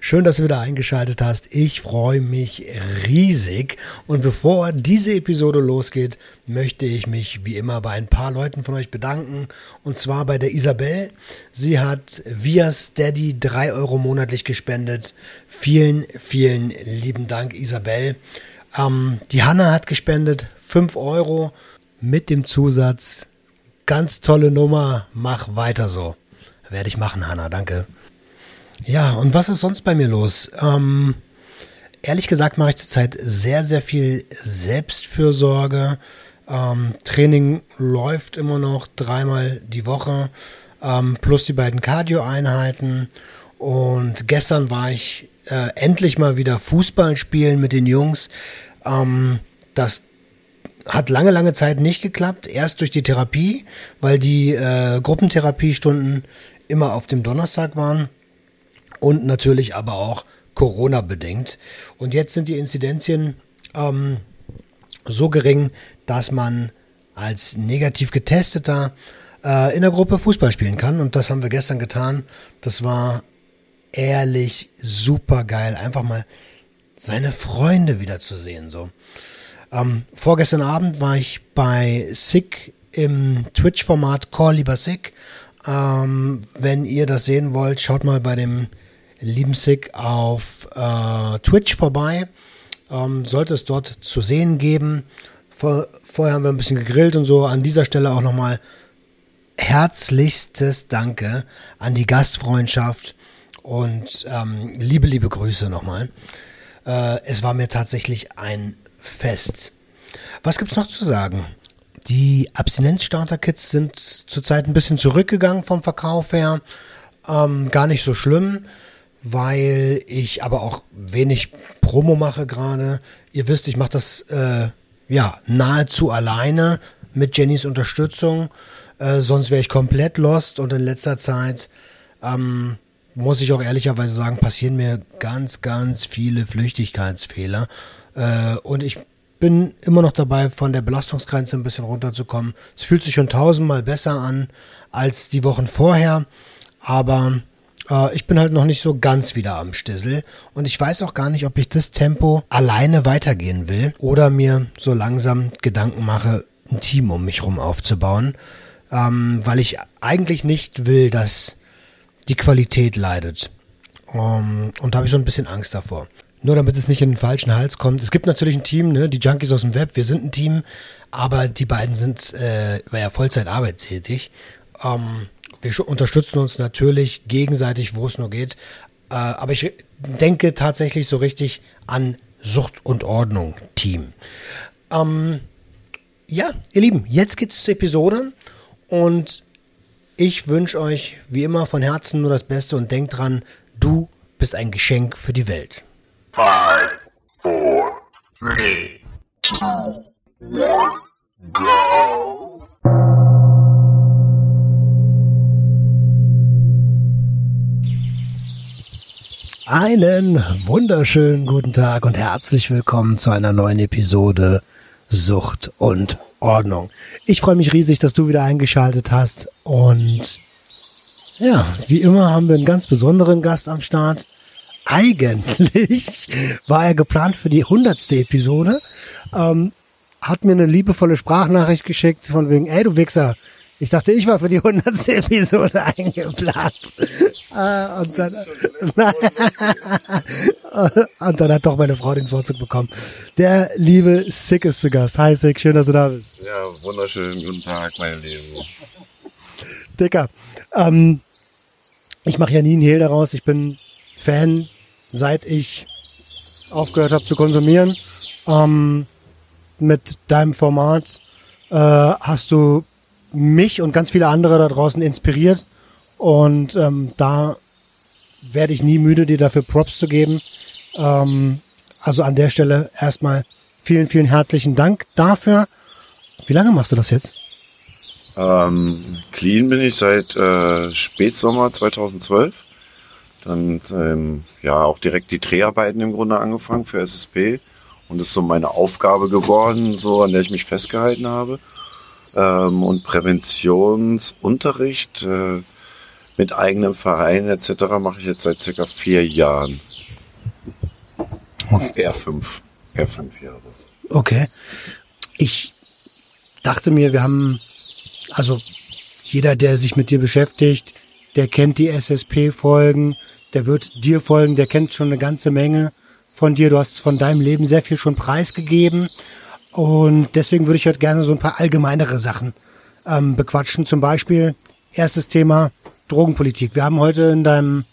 Schön, dass du wieder eingeschaltet hast. Ich freue mich riesig. Und bevor diese Episode losgeht, möchte ich mich wie immer bei ein paar Leuten von euch bedanken. Und zwar bei der Isabel. Sie hat via Steady drei Euro monatlich gespendet. Vielen, vielen lieben Dank, Isabel. Ähm, die Hanna hat gespendet fünf Euro mit dem Zusatz, ganz tolle Nummer, mach weiter so. Werde ich machen, Hanna, danke. Ja, und was ist sonst bei mir los? Ähm, ehrlich gesagt mache ich zurzeit sehr, sehr viel Selbstfürsorge. Ähm, Training läuft immer noch dreimal die Woche, ähm, plus die beiden Cardio-Einheiten. Und gestern war ich äh, endlich mal wieder Fußball spielen mit den Jungs. Ähm, das hat lange, lange Zeit nicht geklappt. Erst durch die Therapie, weil die äh, Gruppentherapiestunden immer auf dem Donnerstag waren. Und natürlich aber auch Corona bedingt. Und jetzt sind die Inzidenzien ähm, so gering, dass man als negativ getesteter äh, in der Gruppe Fußball spielen kann. Und das haben wir gestern getan. Das war ehrlich super geil. Einfach mal seine Freunde wiederzusehen. So. Ähm, vorgestern Abend war ich bei Sick im Twitch-Format Call lieber Sick. Ähm, wenn ihr das sehen wollt, schaut mal bei dem lieben Sick auf äh, Twitch vorbei. Ähm, sollte es dort zu sehen geben. Vor, vorher haben wir ein bisschen gegrillt und so. An dieser Stelle auch nochmal herzlichstes Danke an die Gastfreundschaft und ähm, liebe, liebe Grüße nochmal. Äh, es war mir tatsächlich ein fest. Was gibt's noch zu sagen? Die Abstinenzstarter-Kits sind zurzeit ein bisschen zurückgegangen vom Verkauf her. Ähm, gar nicht so schlimm, weil ich aber auch wenig Promo mache gerade. Ihr wisst, ich mache das äh, ja nahezu alleine mit Jennys Unterstützung. Äh, sonst wäre ich komplett lost und in letzter Zeit ähm, muss ich auch ehrlicherweise sagen, passieren mir ganz, ganz viele Flüchtigkeitsfehler. Äh, und ich bin immer noch dabei, von der Belastungsgrenze ein bisschen runterzukommen. Es fühlt sich schon tausendmal besser an als die Wochen vorher, aber äh, ich bin halt noch nicht so ganz wieder am Stissel und ich weiß auch gar nicht, ob ich das Tempo alleine weitergehen will oder mir so langsam Gedanken mache, ein Team um mich rum aufzubauen, ähm, weil ich eigentlich nicht will, dass die Qualität leidet. Um, ähm, und da habe ich so ein bisschen Angst davor. Nur damit es nicht in den falschen Hals kommt. Es gibt natürlich ein Team, ne, die Junkies aus dem Web, wir sind ein Team, aber die beiden sind äh, ja Vollzeitarbeit tätig. Ähm, wir unterstützen uns natürlich gegenseitig, wo es nur geht. Äh, aber ich denke tatsächlich so richtig an Sucht und Ordnung Team. Ähm, ja, ihr Lieben, jetzt geht's zur Episode und ich wünsche euch wie immer von Herzen nur das Beste und denkt dran, du bist ein Geschenk für die Welt. Five, four, three, two, one, go. Einen wunderschönen guten Tag und herzlich willkommen zu einer neuen Episode Sucht und Ordnung. Ich freue mich riesig, dass du wieder eingeschaltet hast und ja, wie immer haben wir einen ganz besonderen Gast am Start eigentlich war er geplant für die hundertste Episode. Ähm, hat mir eine liebevolle Sprachnachricht geschickt von wegen, ey du Wichser, ich dachte, ich war für die hundertste Episode eingeplant. Äh, und, dann, und dann hat doch meine Frau den Vorzug bekommen. Der liebe Sick ist zu Gast. Hi Sick, schön, dass du da bist. Ja, wunderschönen guten Tag, mein Lieben. Dicker, ähm, ich mache ja nie einen Hehl daraus. Ich bin Fan, seit ich aufgehört habe zu konsumieren. Ähm, mit deinem Format äh, hast du mich und ganz viele andere da draußen inspiriert. Und ähm, da werde ich nie müde, dir dafür Props zu geben. Ähm, also an der Stelle erstmal vielen, vielen herzlichen Dank dafür. Wie lange machst du das jetzt? Ähm, clean bin ich seit äh, Spätsommer 2012. Dann ähm, ja auch direkt die Dreharbeiten im Grunde angefangen für SSP. Und ist so meine Aufgabe geworden, so an der ich mich festgehalten habe. Ähm, und Präventionsunterricht äh, mit eigenem Verein etc. mache ich jetzt seit circa vier Jahren. Eher fünf. Eher fünf Jahre. Okay. Ich dachte mir, wir haben, also jeder, der sich mit dir beschäftigt, der kennt die SSP-Folgen, der wird dir folgen, der kennt schon eine ganze Menge von dir. Du hast von deinem Leben sehr viel schon preisgegeben. Und deswegen würde ich heute gerne so ein paar allgemeinere Sachen ähm, bequatschen. Zum Beispiel, erstes Thema, Drogenpolitik. Wir haben heute in deinem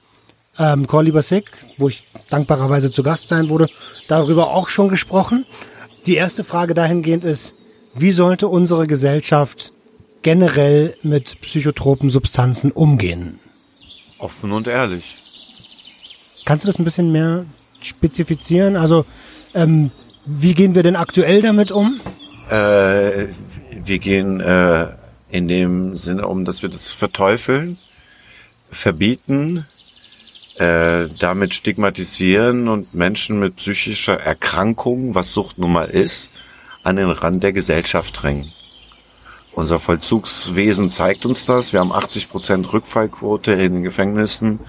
ähm, Call Lieber Sick, wo ich dankbarerweise zu Gast sein wurde, darüber auch schon gesprochen. Die erste Frage dahingehend ist, wie sollte unsere Gesellschaft generell mit psychotropen Substanzen umgehen? Offen und ehrlich. Kannst du das ein bisschen mehr spezifizieren? Also, ähm, wie gehen wir denn aktuell damit um? Äh, wir gehen äh, in dem Sinne um, dass wir das verteufeln, verbieten, äh, damit stigmatisieren und Menschen mit psychischer Erkrankung, was Sucht nun mal ist, an den Rand der Gesellschaft drängen. Unser Vollzugswesen zeigt uns das. Wir haben 80 Prozent Rückfallquote in den Gefängnissen.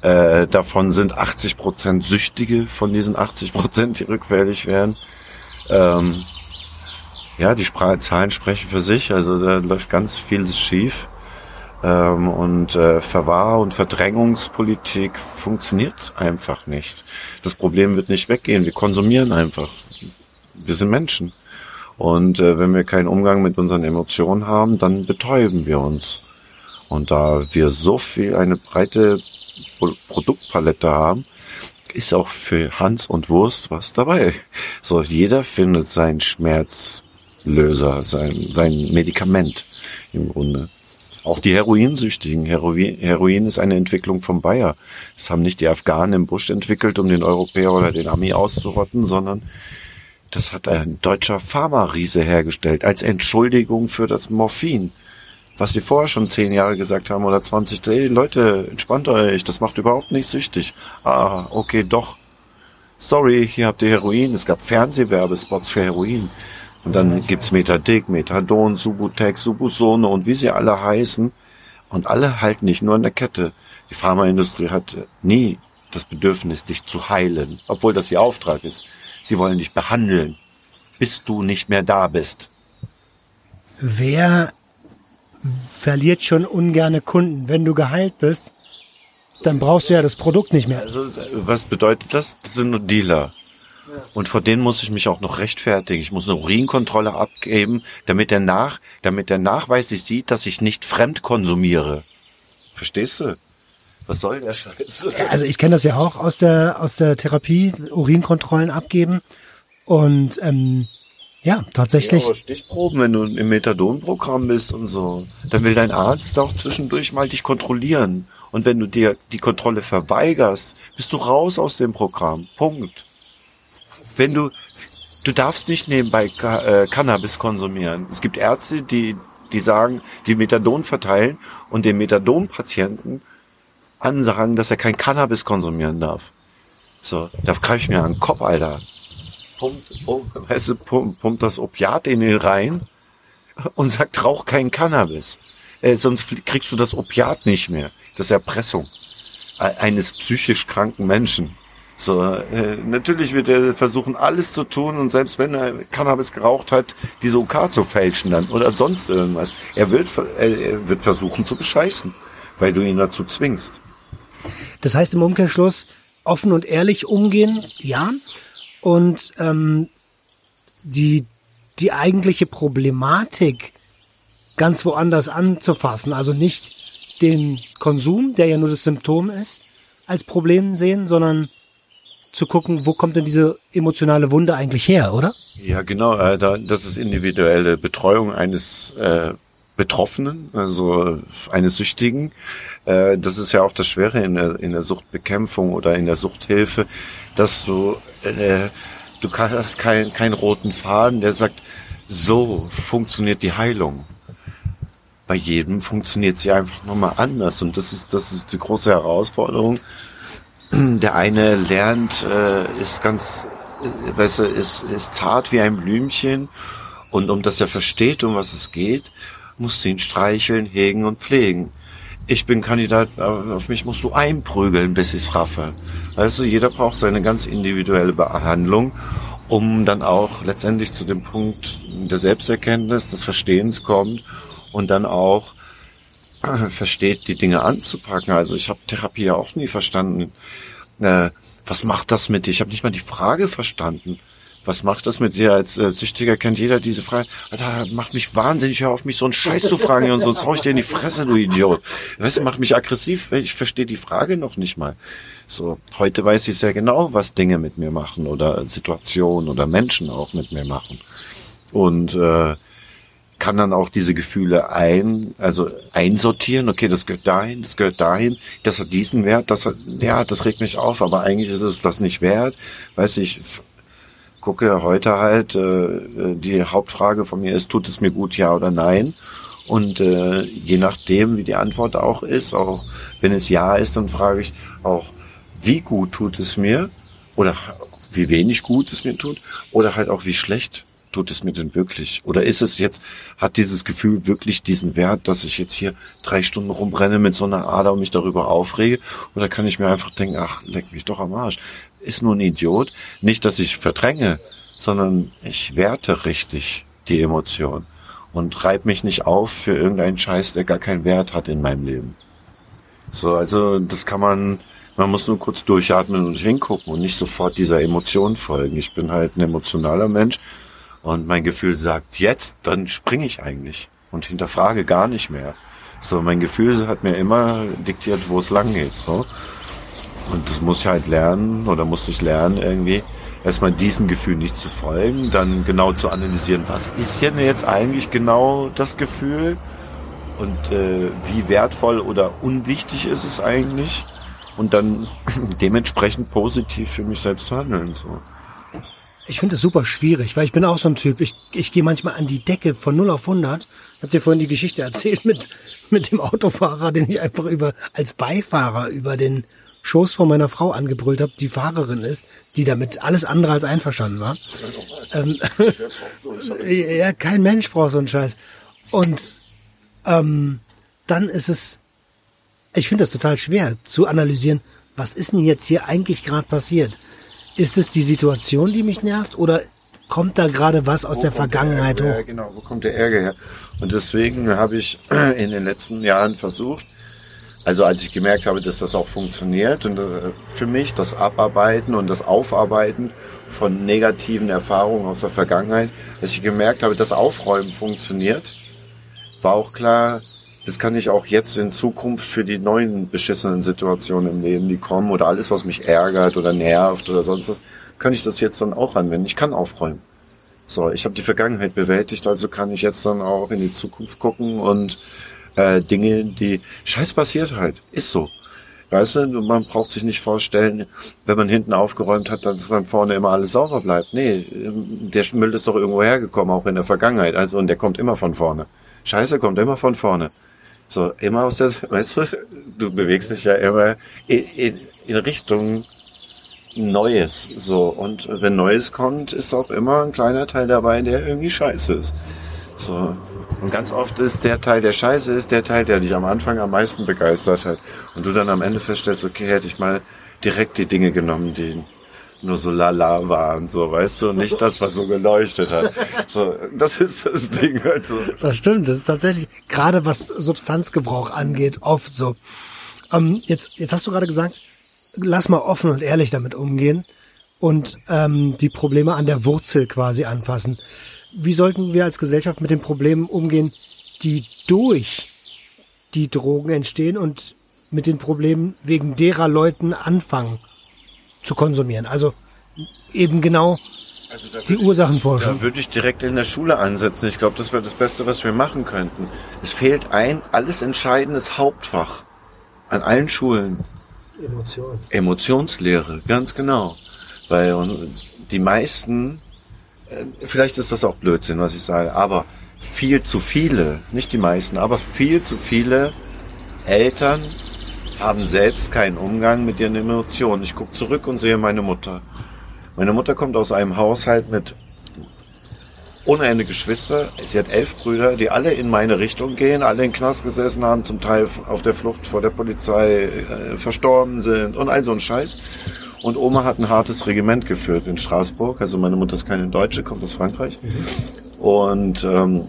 Äh, davon sind 80 Prozent Süchtige von diesen 80 Prozent, die rückfällig werden. Ähm, ja, die Spra Zahlen sprechen für sich. Also da läuft ganz vieles schief. Ähm, und äh, Verwahr- und Verdrängungspolitik funktioniert einfach nicht. Das Problem wird nicht weggehen. Wir konsumieren einfach. Wir sind Menschen. Und äh, wenn wir keinen Umgang mit unseren Emotionen haben, dann betäuben wir uns. Und da wir so viel eine breite Pro Produktpalette haben, ist auch für Hans und Wurst was dabei. So, jeder findet seinen Schmerzlöser, sein, sein Medikament im Grunde. Auch die Heroinsüchtigen. Heroin, Heroin ist eine Entwicklung vom Bayer. Das haben nicht die Afghanen im Busch entwickelt, um den Europäer oder den Ami auszurotten, sondern das hat ein deutscher Pharma-Riese hergestellt als Entschuldigung für das Morphin. Was sie vorher schon zehn Jahre gesagt haben oder 20, hey Leute, entspannt euch, das macht überhaupt nicht süchtig. Ah, okay, doch. Sorry, hier habt ihr Heroin. Es gab Fernsehwerbespots für Heroin. Und dann gibt's Metadic, Methadon, Subutex, Subusone und wie sie alle heißen. Und alle halten dich nur in der Kette. Die Pharmaindustrie hat nie das Bedürfnis, dich zu heilen, obwohl das ihr Auftrag ist. Sie wollen dich behandeln, bis du nicht mehr da bist. Wer verliert schon ungerne Kunden? Wenn du geheilt bist, dann brauchst du ja das Produkt nicht mehr. Also, was bedeutet das? Das sind nur Dealer. Und vor denen muss ich mich auch noch rechtfertigen. Ich muss eine Urinkontrolle abgeben, damit der nach, damit der nachweislich sieht, dass ich nicht fremd konsumiere. Verstehst du? Was soll der Scheiß? Also ich kenne das ja auch aus der aus der Therapie, Urinkontrollen abgeben und ähm, ja, tatsächlich. Ja, Stichproben, wenn du im Methadonprogramm bist und so, dann will dein Arzt auch zwischendurch mal dich kontrollieren. Und wenn du dir die Kontrolle verweigerst, bist du raus aus dem Programm. Punkt. Wenn du, du darfst nicht nebenbei äh, Cannabis konsumieren. Es gibt Ärzte, die, die sagen, die Methadon verteilen und den Methadon-Patienten ansagen, dass er kein Cannabis konsumieren darf. So, da greife ich mir an den Kopf, Alter pumpt, pumpt, weißt du, pumpt, pumpt das Opiat in den rein und sagt, rauch kein Cannabis. Äh, sonst kriegst du das Opiat nicht mehr. Das ist Erpressung eines psychisch kranken Menschen. So, äh, natürlich wird er versuchen, alles zu tun und selbst wenn er Cannabis geraucht hat, diese OK zu fälschen dann oder sonst irgendwas. Er wird, er wird versuchen zu bescheißen, weil du ihn dazu zwingst. Das heißt im Umkehrschluss, offen und ehrlich umgehen, ja, und ähm, die, die eigentliche Problematik ganz woanders anzufassen. Also nicht den Konsum, der ja nur das Symptom ist, als Problem sehen, sondern zu gucken, wo kommt denn diese emotionale Wunde eigentlich her, oder? Ja, genau. Äh, das ist individuelle Betreuung eines äh, Betroffenen, also eines Süchtigen. Äh, das ist ja auch das Schwere in der, in der Suchtbekämpfung oder in der Suchthilfe, dass du, äh, du hast keinen keinen roten Faden, der sagt, so funktioniert die Heilung. Bei jedem funktioniert sie einfach nochmal anders und das ist, das ist die große Herausforderung. Der eine lernt, äh, ist ganz, äh, weißt du, ist, ist zart wie ein Blümchen und um das er versteht, um was es geht, musst ihn streicheln, hegen und pflegen. Ich bin Kandidat, auf mich musst du einprügeln, bis ich's raffe. Du, jeder braucht seine ganz individuelle Behandlung, um dann auch letztendlich zu dem Punkt der Selbsterkenntnis, des Verstehens kommt und dann auch versteht, die Dinge anzupacken. Also ich habe Therapie ja auch nie verstanden. Äh, was macht das mit dir? Ich habe nicht mal die Frage verstanden was macht das mit dir? Als äh, Süchtiger kennt jeder diese Frage. Alter, macht mich wahnsinnig, hör auf mich so einen Scheiß zu fragen und sonst hau ich dir in die Fresse, du Idiot. Weißt du, macht mich aggressiv, ich verstehe die Frage noch nicht mal. So, heute weiß ich sehr genau, was Dinge mit mir machen oder Situationen oder Menschen auch mit mir machen. Und äh, kann dann auch diese Gefühle ein, also einsortieren. Okay, das gehört dahin, das gehört dahin, das hat diesen Wert, das hat, ja, das regt mich auf, aber eigentlich ist es das nicht wert. Weiß ich, gucke heute halt, äh, die Hauptfrage von mir ist, tut es mir gut, ja oder nein? Und äh, je nachdem, wie die Antwort auch ist, auch wenn es ja ist, dann frage ich auch, wie gut tut es mir oder wie wenig gut es mir tut oder halt auch wie schlecht tut es mir denn wirklich? Oder ist es jetzt, hat dieses Gefühl wirklich diesen Wert, dass ich jetzt hier drei Stunden rumrenne mit so einer Ader und mich darüber aufrege? Oder kann ich mir einfach denken, ach, leck mich doch am Arsch. Ist nur ein Idiot. Nicht, dass ich verdränge, sondern ich werte richtig die Emotion und reib mich nicht auf für irgendeinen Scheiß, der gar keinen Wert hat in meinem Leben. So, also das kann man, man muss nur kurz durchatmen und hingucken und nicht sofort dieser Emotion folgen. Ich bin halt ein emotionaler Mensch und mein Gefühl sagt jetzt, dann springe ich eigentlich und hinterfrage gar nicht mehr. So, mein Gefühl hat mir immer diktiert, wo es lang geht, so. Und das muss ich halt lernen oder muss ich lernen irgendwie, erstmal diesem Gefühl nicht zu folgen, dann genau zu analysieren, was ist denn jetzt eigentlich genau das Gefühl und äh, wie wertvoll oder unwichtig ist es eigentlich und dann dementsprechend positiv für mich selbst zu handeln, so. Ich finde es super schwierig, weil ich bin auch so ein Typ. Ich, ich gehe manchmal an die Decke von 0 auf 100. Ich habe dir vorhin die Geschichte erzählt mit, mit dem Autofahrer, den ich einfach über als Beifahrer über den Schoß von meiner Frau angebrüllt habe, die Fahrerin ist, die damit alles andere als einverstanden war. Ähm, ja, kein Mensch braucht so einen Scheiß. Und ähm, dann ist es, ich finde das total schwer zu analysieren, was ist denn jetzt hier eigentlich gerade passiert? Ist es die Situation, die mich nervt oder kommt da gerade was aus wo der Vergangenheit der hoch? Ja, genau, wo kommt der Ärger her? Und deswegen habe ich in den letzten Jahren versucht, also als ich gemerkt habe, dass das auch funktioniert und äh, für mich das Abarbeiten und das Aufarbeiten von negativen Erfahrungen aus der Vergangenheit, als ich gemerkt habe, dass Aufräumen funktioniert, war auch klar, das kann ich auch jetzt in Zukunft für die neuen beschissenen Situationen im Leben, die kommen oder alles, was mich ärgert oder nervt oder sonst was, kann ich das jetzt dann auch anwenden. Ich kann aufräumen. So, ich habe die Vergangenheit bewältigt, also kann ich jetzt dann auch in die Zukunft gucken und äh, Dinge, die Scheiß passiert halt, ist so. Weißt du, man braucht sich nicht vorstellen, wenn man hinten aufgeräumt hat, dass dann vorne immer alles sauber bleibt. Nee, der Müll ist doch irgendwo hergekommen, auch in der Vergangenheit. Also, und der kommt immer von vorne. Scheiße kommt immer von vorne. So, immer aus der, weißt du, du bewegst dich ja immer in, in, in Richtung Neues. So, und wenn Neues kommt, ist auch immer ein kleiner Teil dabei, der irgendwie scheiße ist. So. Und ganz oft ist der Teil, der scheiße ist, der Teil, der dich am Anfang am meisten begeistert hat. Und du dann am Ende feststellst, okay, hätte ich mal direkt die Dinge genommen, die nur so lala waren, so, weißt du, nicht das, was so geleuchtet hat. So, das ist das Ding halt so. Das stimmt, das ist tatsächlich, gerade was Substanzgebrauch angeht, oft so. Ähm, jetzt, jetzt hast du gerade gesagt, lass mal offen und ehrlich damit umgehen und ähm, die Probleme an der Wurzel quasi anfassen. Wie sollten wir als Gesellschaft mit den Problemen umgehen, die durch die Drogen entstehen und mit den Problemen wegen derer Leuten anfangen? zu konsumieren. Also eben genau die Ursachenforschung. Da würde ich direkt in der Schule ansetzen. Ich glaube, das wäre das Beste, was wir machen könnten. Es fehlt ein alles entscheidendes Hauptfach an allen Schulen. Emotion. Emotionslehre, ganz genau. Weil die meisten, äh, vielleicht ist das auch Blödsinn, was ich sage, aber viel zu viele, nicht die meisten, aber viel zu viele Eltern haben selbst keinen Umgang mit ihren Emotionen. Ich gucke zurück und sehe meine Mutter. Meine Mutter kommt aus einem Haushalt mit ohne Ende Geschwister. Sie hat elf Brüder, die alle in meine Richtung gehen, alle in Knast gesessen haben, zum Teil auf der Flucht vor der Polizei äh, verstorben sind und all so ein Scheiß. Und Oma hat ein hartes Regiment geführt in Straßburg. Also meine Mutter ist keine Deutsche, kommt aus Frankreich. Und ähm,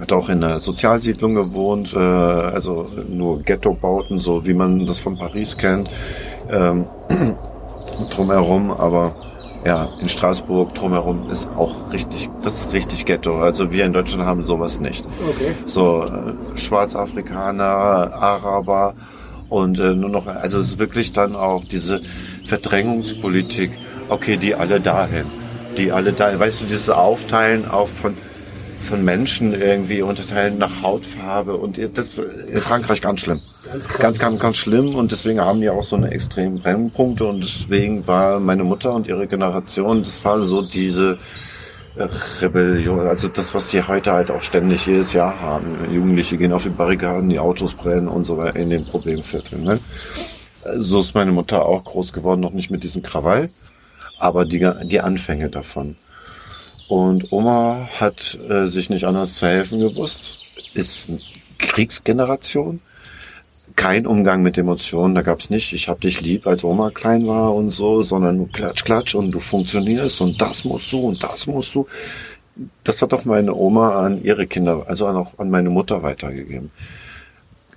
hat auch in einer Sozialsiedlung gewohnt, äh, also nur Ghetto-Bauten, so wie man das von Paris kennt, ähm, drumherum, aber ja, in Straßburg drumherum ist auch richtig, das ist richtig Ghetto. Also wir in Deutschland haben sowas nicht. Okay. So äh, Schwarzafrikaner, Araber und äh, nur noch, also es ist wirklich dann auch diese Verdrängungspolitik. Okay, die alle dahin, die alle da, weißt du, dieses Aufteilen auch von von Menschen irgendwie unterteilen nach Hautfarbe und das in Frankreich ganz schlimm. Ganz, ganz, ganz, ganz schlimm und deswegen haben die auch so eine extremen Brennpunkte und deswegen war meine Mutter und ihre Generation, das war so diese Rebellion, also das, was die heute halt auch ständig jedes Jahr haben. Jugendliche gehen auf die Barrikaden, die Autos brennen und so weiter in den Problemvierteln. Ne? So ist meine Mutter auch groß geworden, noch nicht mit diesem Krawall, aber die, die Anfänge davon. Und Oma hat äh, sich nicht anders zu helfen gewusst, ist Kriegsgeneration, kein Umgang mit Emotionen, da gab's nicht, ich hab dich lieb, als Oma klein war und so, sondern nur klatsch, klatsch und du funktionierst und das musst du und das musst du. Das hat doch meine Oma an ihre Kinder, also auch an meine Mutter weitergegeben.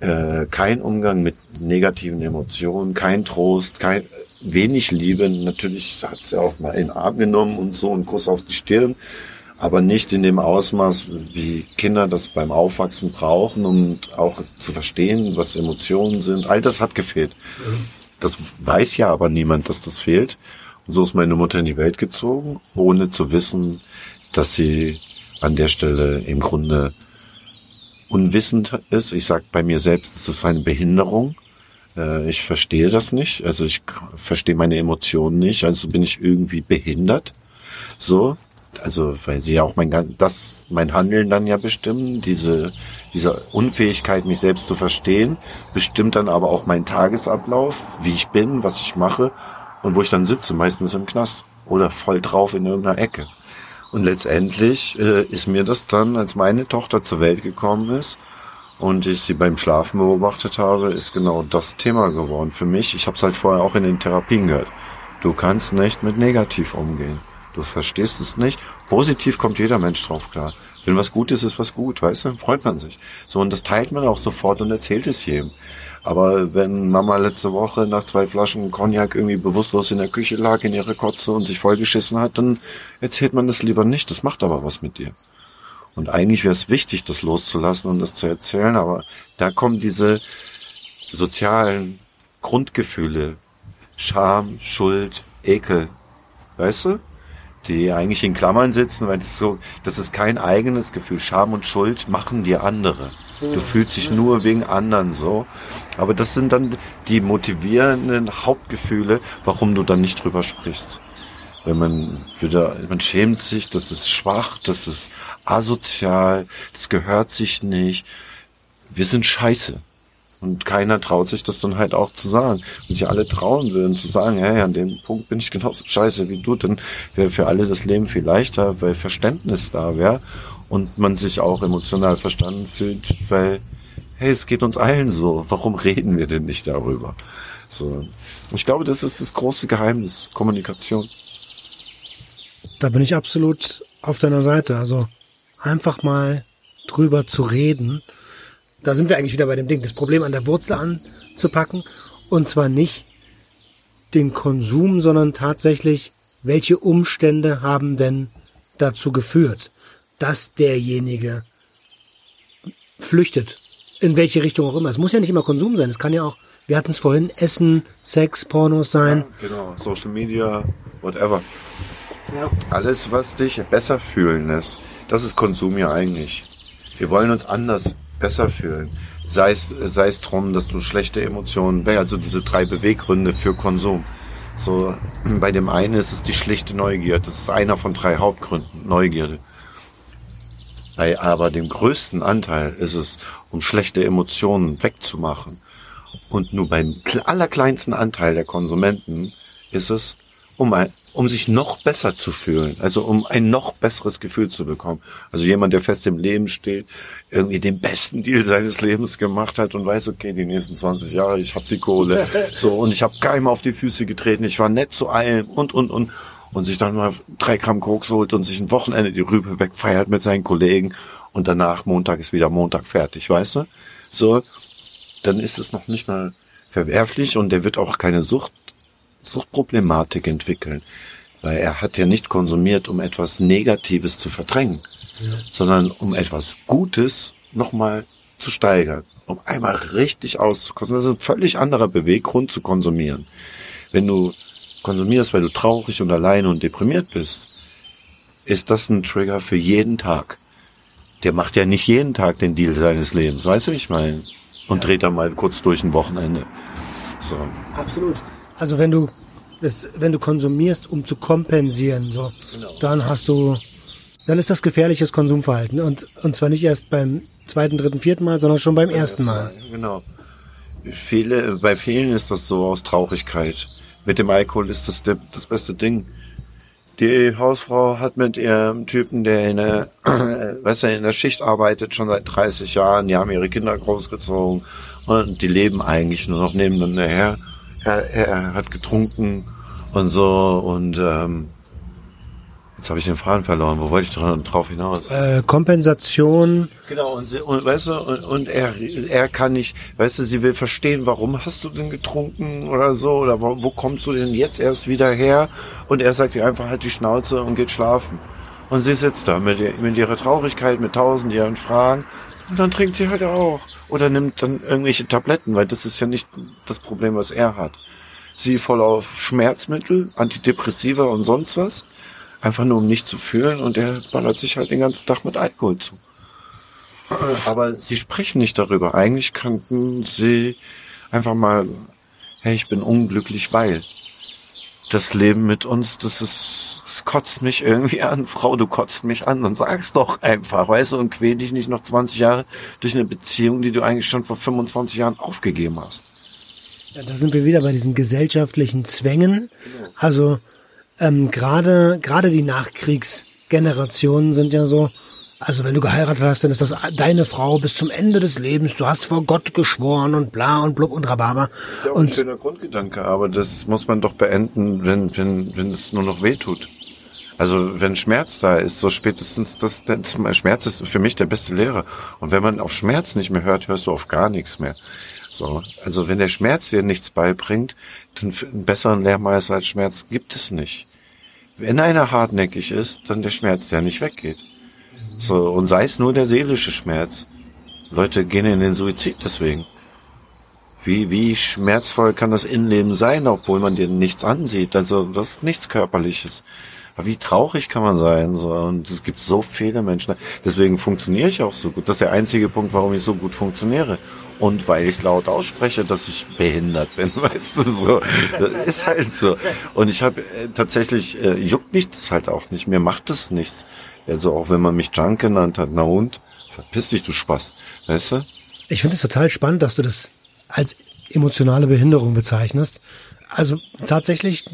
Äh, kein Umgang mit negativen Emotionen, kein Trost, kein wenig Liebe. Natürlich hat sie auch mal in den Arm genommen und so einen Kuss auf die Stirn, aber nicht in dem Ausmaß, wie Kinder das beim Aufwachsen brauchen, um auch zu verstehen, was Emotionen sind. All das hat gefehlt. Das weiß ja aber niemand, dass das fehlt. Und so ist meine Mutter in die Welt gezogen, ohne zu wissen, dass sie an der Stelle im Grunde unwissend ist. Ich sage bei mir selbst, es ist eine Behinderung. Äh, ich verstehe das nicht. Also ich verstehe meine Emotionen nicht. Also bin ich irgendwie behindert. So. Also, weil sie ja auch mein, das, mein Handeln dann ja bestimmen. Diese, diese Unfähigkeit, mich selbst zu verstehen, bestimmt dann aber auch meinen Tagesablauf, wie ich bin, was ich mache und wo ich dann sitze, meistens im Knast oder voll drauf in irgendeiner Ecke. Und letztendlich äh, ist mir das dann, als meine Tochter zur Welt gekommen ist und ich sie beim Schlafen beobachtet habe, ist genau das Thema geworden für mich. Ich habe es halt vorher auch in den Therapien gehört. Du kannst nicht mit negativ umgehen. Du verstehst es nicht. Positiv kommt jeder Mensch drauf klar. Wenn was gut ist, ist was gut, weißt du, freut man sich. So, und das teilt man auch sofort und erzählt es jedem. Aber wenn Mama letzte Woche nach zwei Flaschen Cognac irgendwie bewusstlos in der Küche lag, in ihrer Kotze und sich vollgeschissen hat, dann erzählt man das lieber nicht. Das macht aber was mit dir. Und eigentlich wäre es wichtig, das loszulassen und das zu erzählen, aber da kommen diese sozialen Grundgefühle, Scham, Schuld, Ekel, weißt du? Die eigentlich in Klammern sitzen, weil das so, das ist kein eigenes Gefühl. Scham und Schuld machen dir andere. Du fühlst dich nur wegen anderen so. Aber das sind dann die motivierenden Hauptgefühle, warum du dann nicht drüber sprichst. Wenn man wieder, man schämt sich, das ist schwach, das ist asozial, das gehört sich nicht. Wir sind scheiße. Und keiner traut sich das dann halt auch zu sagen. Wenn sich alle trauen würden, zu sagen, hey, an dem Punkt bin ich genauso scheiße wie du, dann wäre für alle das Leben viel leichter, weil Verständnis da wäre und man sich auch emotional verstanden fühlt, weil, hey, es geht uns allen so, warum reden wir denn nicht darüber? So. Ich glaube, das ist das große Geheimnis, Kommunikation. Da bin ich absolut auf deiner Seite. Also einfach mal drüber zu reden. Da sind wir eigentlich wieder bei dem Ding, das Problem an der Wurzel anzupacken. Und zwar nicht den Konsum, sondern tatsächlich, welche Umstände haben denn dazu geführt? Dass derjenige flüchtet. In welche Richtung auch immer. Es muss ja nicht immer Konsum sein. Es kann ja auch, wir hatten es vorhin, Essen, Sex, Pornos sein. Ja, genau, Social Media, whatever. Ja. Alles, was dich besser fühlen lässt, das ist Konsum ja eigentlich. Wir wollen uns anders, besser fühlen. Sei es, sei es drum, dass du schlechte Emotionen, also diese drei Beweggründe für Konsum. So, bei dem einen ist es die schlichte Neugier. Das ist einer von drei Hauptgründen, Neugierde. Bei aber dem größten Anteil ist es, um schlechte Emotionen wegzumachen. Und nur beim allerkleinsten Anteil der Konsumenten ist es, um, ein, um sich noch besser zu fühlen, also um ein noch besseres Gefühl zu bekommen. Also jemand, der fest im Leben steht, irgendwie den besten Deal seines Lebens gemacht hat und weiß, okay, die nächsten 20 Jahre, ich habe die Kohle, so und ich habe keinem auf die Füße getreten, ich war nett zu allen und und und und sich dann mal drei Gramm Koks holt und sich ein Wochenende die Rübe wegfeiert mit seinen Kollegen und danach Montag ist wieder Montag fertig, weißt du? So, dann ist es noch nicht mal verwerflich und der wird auch keine Sucht Suchtproblematik entwickeln. Weil er hat ja nicht konsumiert, um etwas Negatives zu verdrängen, ja. sondern um etwas Gutes nochmal zu steigern, um einmal richtig auszukosten. Das ist ein völlig anderer Beweggrund zu konsumieren. Wenn du konsumierst, weil du traurig und alleine und deprimiert bist, ist das ein Trigger für jeden Tag. Der macht ja nicht jeden Tag den Deal seines Lebens, weißt du, wie ich meine? Und ja. dreht dann mal kurz durch ein Wochenende. So. Absolut. Also wenn du das, wenn du konsumierst, um zu kompensieren, so, genau. dann hast du, dann ist das gefährliches Konsumverhalten und und zwar nicht erst beim zweiten, dritten, vierten Mal, sondern schon beim ersten Mal. Genau. Viele, bei vielen ist das so aus Traurigkeit. Mit dem Alkohol ist das das beste Ding. Die Hausfrau hat mit ihrem Typen, der in der, äh, weißt du, in der Schicht arbeitet, schon seit 30 Jahren, die haben ihre Kinder großgezogen und die leben eigentlich nur noch nebeneinander her er, er hat getrunken und so und ähm, Jetzt habe ich den Faden verloren. Wo wollte ich drauf hinaus? Äh, Kompensation. Genau, und, sie, und weißt du, und, und er, er kann nicht, weißt du, sie will verstehen, warum hast du denn getrunken oder so, oder wo, wo kommst du denn jetzt erst wieder her? Und er sagt ihr einfach halt die Schnauze und geht schlafen. Und sie sitzt da mit, mit ihrer Traurigkeit, mit tausend ihren Fragen, und dann trinkt sie halt auch. Oder nimmt dann irgendwelche Tabletten, weil das ist ja nicht das Problem, was er hat. Sie voll auf Schmerzmittel, Antidepressiva und sonst was. Einfach nur um nicht zu fühlen und er ballert sich halt den ganzen Tag mit Alkohol zu. Aber sie sprechen nicht darüber. Eigentlich könnten sie einfach mal, hey, ich bin unglücklich, weil das Leben mit uns, das ist es kotzt mich irgendwie an, Frau, du kotzt mich an, dann sag's doch einfach, weißt du, und quäl dich nicht noch 20 Jahre durch eine Beziehung, die du eigentlich schon vor 25 Jahren aufgegeben hast. Ja, da sind wir wieder bei diesen gesellschaftlichen Zwängen. Also ähm, gerade gerade die Nachkriegsgenerationen sind ja so, also wenn du geheiratet hast, dann ist das deine Frau bis zum Ende des Lebens. Du hast vor Gott geschworen und bla und blub und Rhabarber. Das ist ja auch und ein schöner Grundgedanke, aber das muss man doch beenden, wenn, wenn, wenn es nur noch weh tut. Also wenn Schmerz da ist, so spätestens das, das Schmerz ist für mich der beste Lehrer. Und wenn man auf Schmerz nicht mehr hört, hörst du auf gar nichts mehr. So, also wenn der Schmerz dir nichts beibringt, dann einen besseren Lehrmeister als Schmerz gibt es nicht. Wenn einer hartnäckig ist, dann der Schmerz, der nicht weggeht. So, und sei es nur der seelische Schmerz. Leute gehen in den Suizid deswegen. Wie, wie schmerzvoll kann das Innenleben sein, obwohl man dir nichts ansieht? Also, das ist nichts Körperliches. Aber wie traurig kann man sein? So, und es gibt so viele Menschen. Deswegen funktioniere ich auch so gut. Das ist der einzige Punkt, warum ich so gut funktioniere. Und weil ich laut ausspreche, dass ich behindert bin, weißt du so. Das ist halt so. Und ich habe äh, tatsächlich, äh, juckt mich das halt auch nicht. Mir macht das nichts. Also auch wenn man mich Junk genannt hat, na und? Verpiss dich, du Spaß. Weißt du? Ich finde es total spannend, dass du das als emotionale Behinderung bezeichnest. Also tatsächlich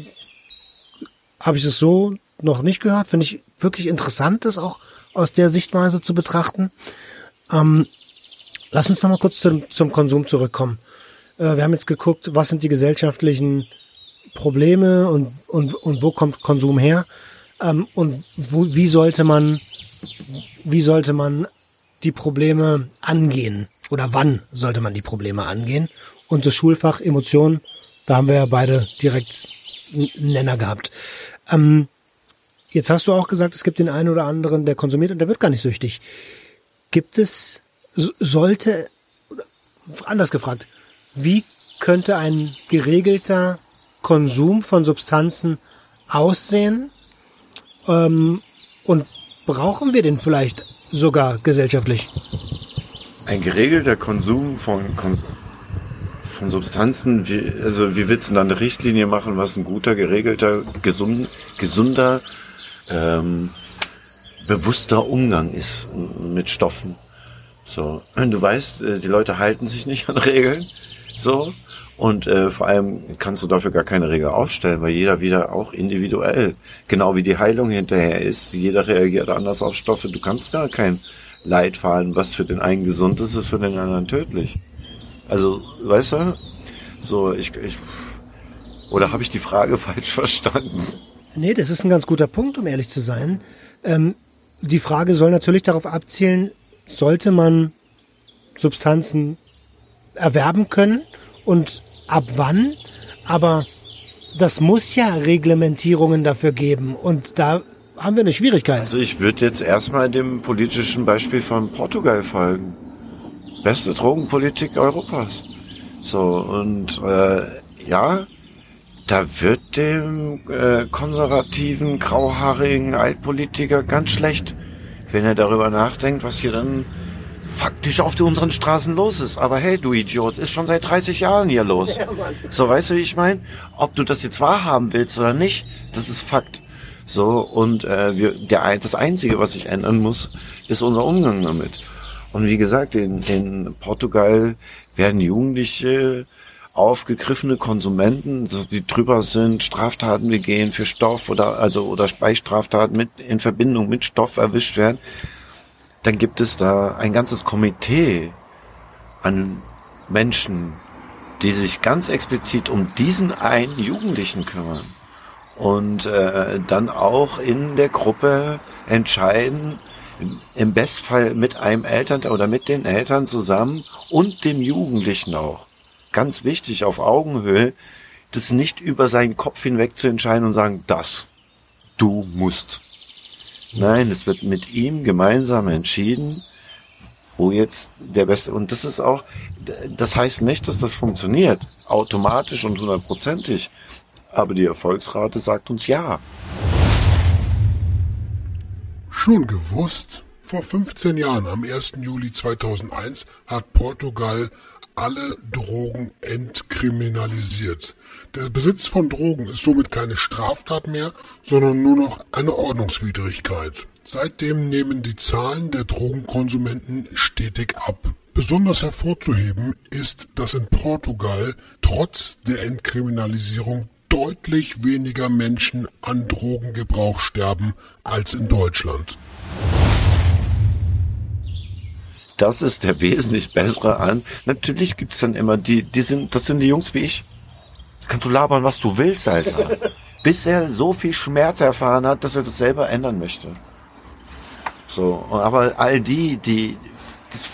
habe ich es so noch nicht gehört. Finde ich wirklich interessant, das auch aus der Sichtweise zu betrachten. Ähm, lass uns noch mal kurz zum, zum Konsum zurückkommen. Äh, wir haben jetzt geguckt, was sind die gesellschaftlichen Probleme und, und, und wo kommt Konsum her? Ähm, und wo, wie sollte man, wie sollte man die Probleme angehen? Oder wann sollte man die Probleme angehen? Und das Schulfach Emotionen, da haben wir ja beide direkt Nenner gehabt. Ähm, jetzt hast du auch gesagt, es gibt den einen oder anderen, der konsumiert und der wird gar nicht süchtig. Gibt es, sollte, anders gefragt, wie könnte ein geregelter Konsum von Substanzen aussehen, Ähm, und brauchen wir den vielleicht sogar gesellschaftlich? Ein geregelter Konsum von, von Substanzen, wie, also wie willst du dann eine Richtlinie machen, was ein guter, geregelter, gesund, gesunder, ähm, bewusster Umgang ist mit Stoffen? So, du weißt, äh, die Leute halten sich nicht an Regeln, so, und äh, vor allem kannst du dafür gar keine Regel aufstellen, weil jeder wieder auch individuell, genau wie die Heilung hinterher ist, jeder reagiert anders auf Stoffe. Du kannst gar kein Leitfaden, was für den einen gesund ist, ist für den anderen tödlich. Also, weißt du, so ich, ich oder habe ich die Frage falsch verstanden? Nee, das ist ein ganz guter Punkt, um ehrlich zu sein. Ähm, die Frage soll natürlich darauf abzielen, sollte man Substanzen erwerben können und ab wann, aber das muss ja Reglementierungen dafür geben und da haben wir eine Schwierigkeit. Also ich würde jetzt erstmal dem politischen Beispiel von Portugal folgen. Beste Drogenpolitik Europas. So, und äh, ja, da wird dem äh, konservativen, grauhaarigen Altpolitiker ganz schlecht, wenn er darüber nachdenkt, was hier dann faktisch auf unseren Straßen los ist. Aber hey, du Idiot, ist schon seit 30 Jahren hier los. So, weißt du, wie ich meine? Ob du das jetzt wahrhaben willst oder nicht, das ist Fakt. So, und äh, wir, der, das Einzige, was sich ändern muss, ist unser Umgang damit. Und wie gesagt, in, in Portugal werden Jugendliche aufgegriffene Konsumenten, die drüber sind, Straftaten begehen für Stoff oder also oder bei Straftaten mit in Verbindung mit Stoff erwischt werden, dann gibt es da ein ganzes Komitee an Menschen, die sich ganz explizit um diesen einen Jugendlichen kümmern und äh, dann auch in der Gruppe entscheiden, im Bestfall mit einem Eltern oder mit den Eltern zusammen und dem Jugendlichen auch. Ganz wichtig, auf Augenhöhe, das nicht über seinen Kopf hinweg zu entscheiden und sagen, das, du musst. Nein, es wird mit ihm gemeinsam entschieden, wo jetzt der beste, und das ist auch, das heißt nicht, dass das funktioniert, automatisch und hundertprozentig, aber die Erfolgsrate sagt uns ja. Schon gewusst? Vor 15 Jahren, am 1. Juli 2001, hat Portugal alle Drogen entkriminalisiert. Der Besitz von Drogen ist somit keine Straftat mehr, sondern nur noch eine Ordnungswidrigkeit. Seitdem nehmen die Zahlen der Drogenkonsumenten stetig ab. Besonders hervorzuheben ist, dass in Portugal trotz der Entkriminalisierung deutlich weniger Menschen an Drogengebrauch sterben als in Deutschland. Das ist der wesentlich bessere an. Natürlich gibt's dann immer die, die sind, das sind die Jungs wie ich. Kannst du labern, was du willst, Alter. Bis er so viel Schmerz erfahren hat, dass er das selber ändern möchte. So, aber all die, die das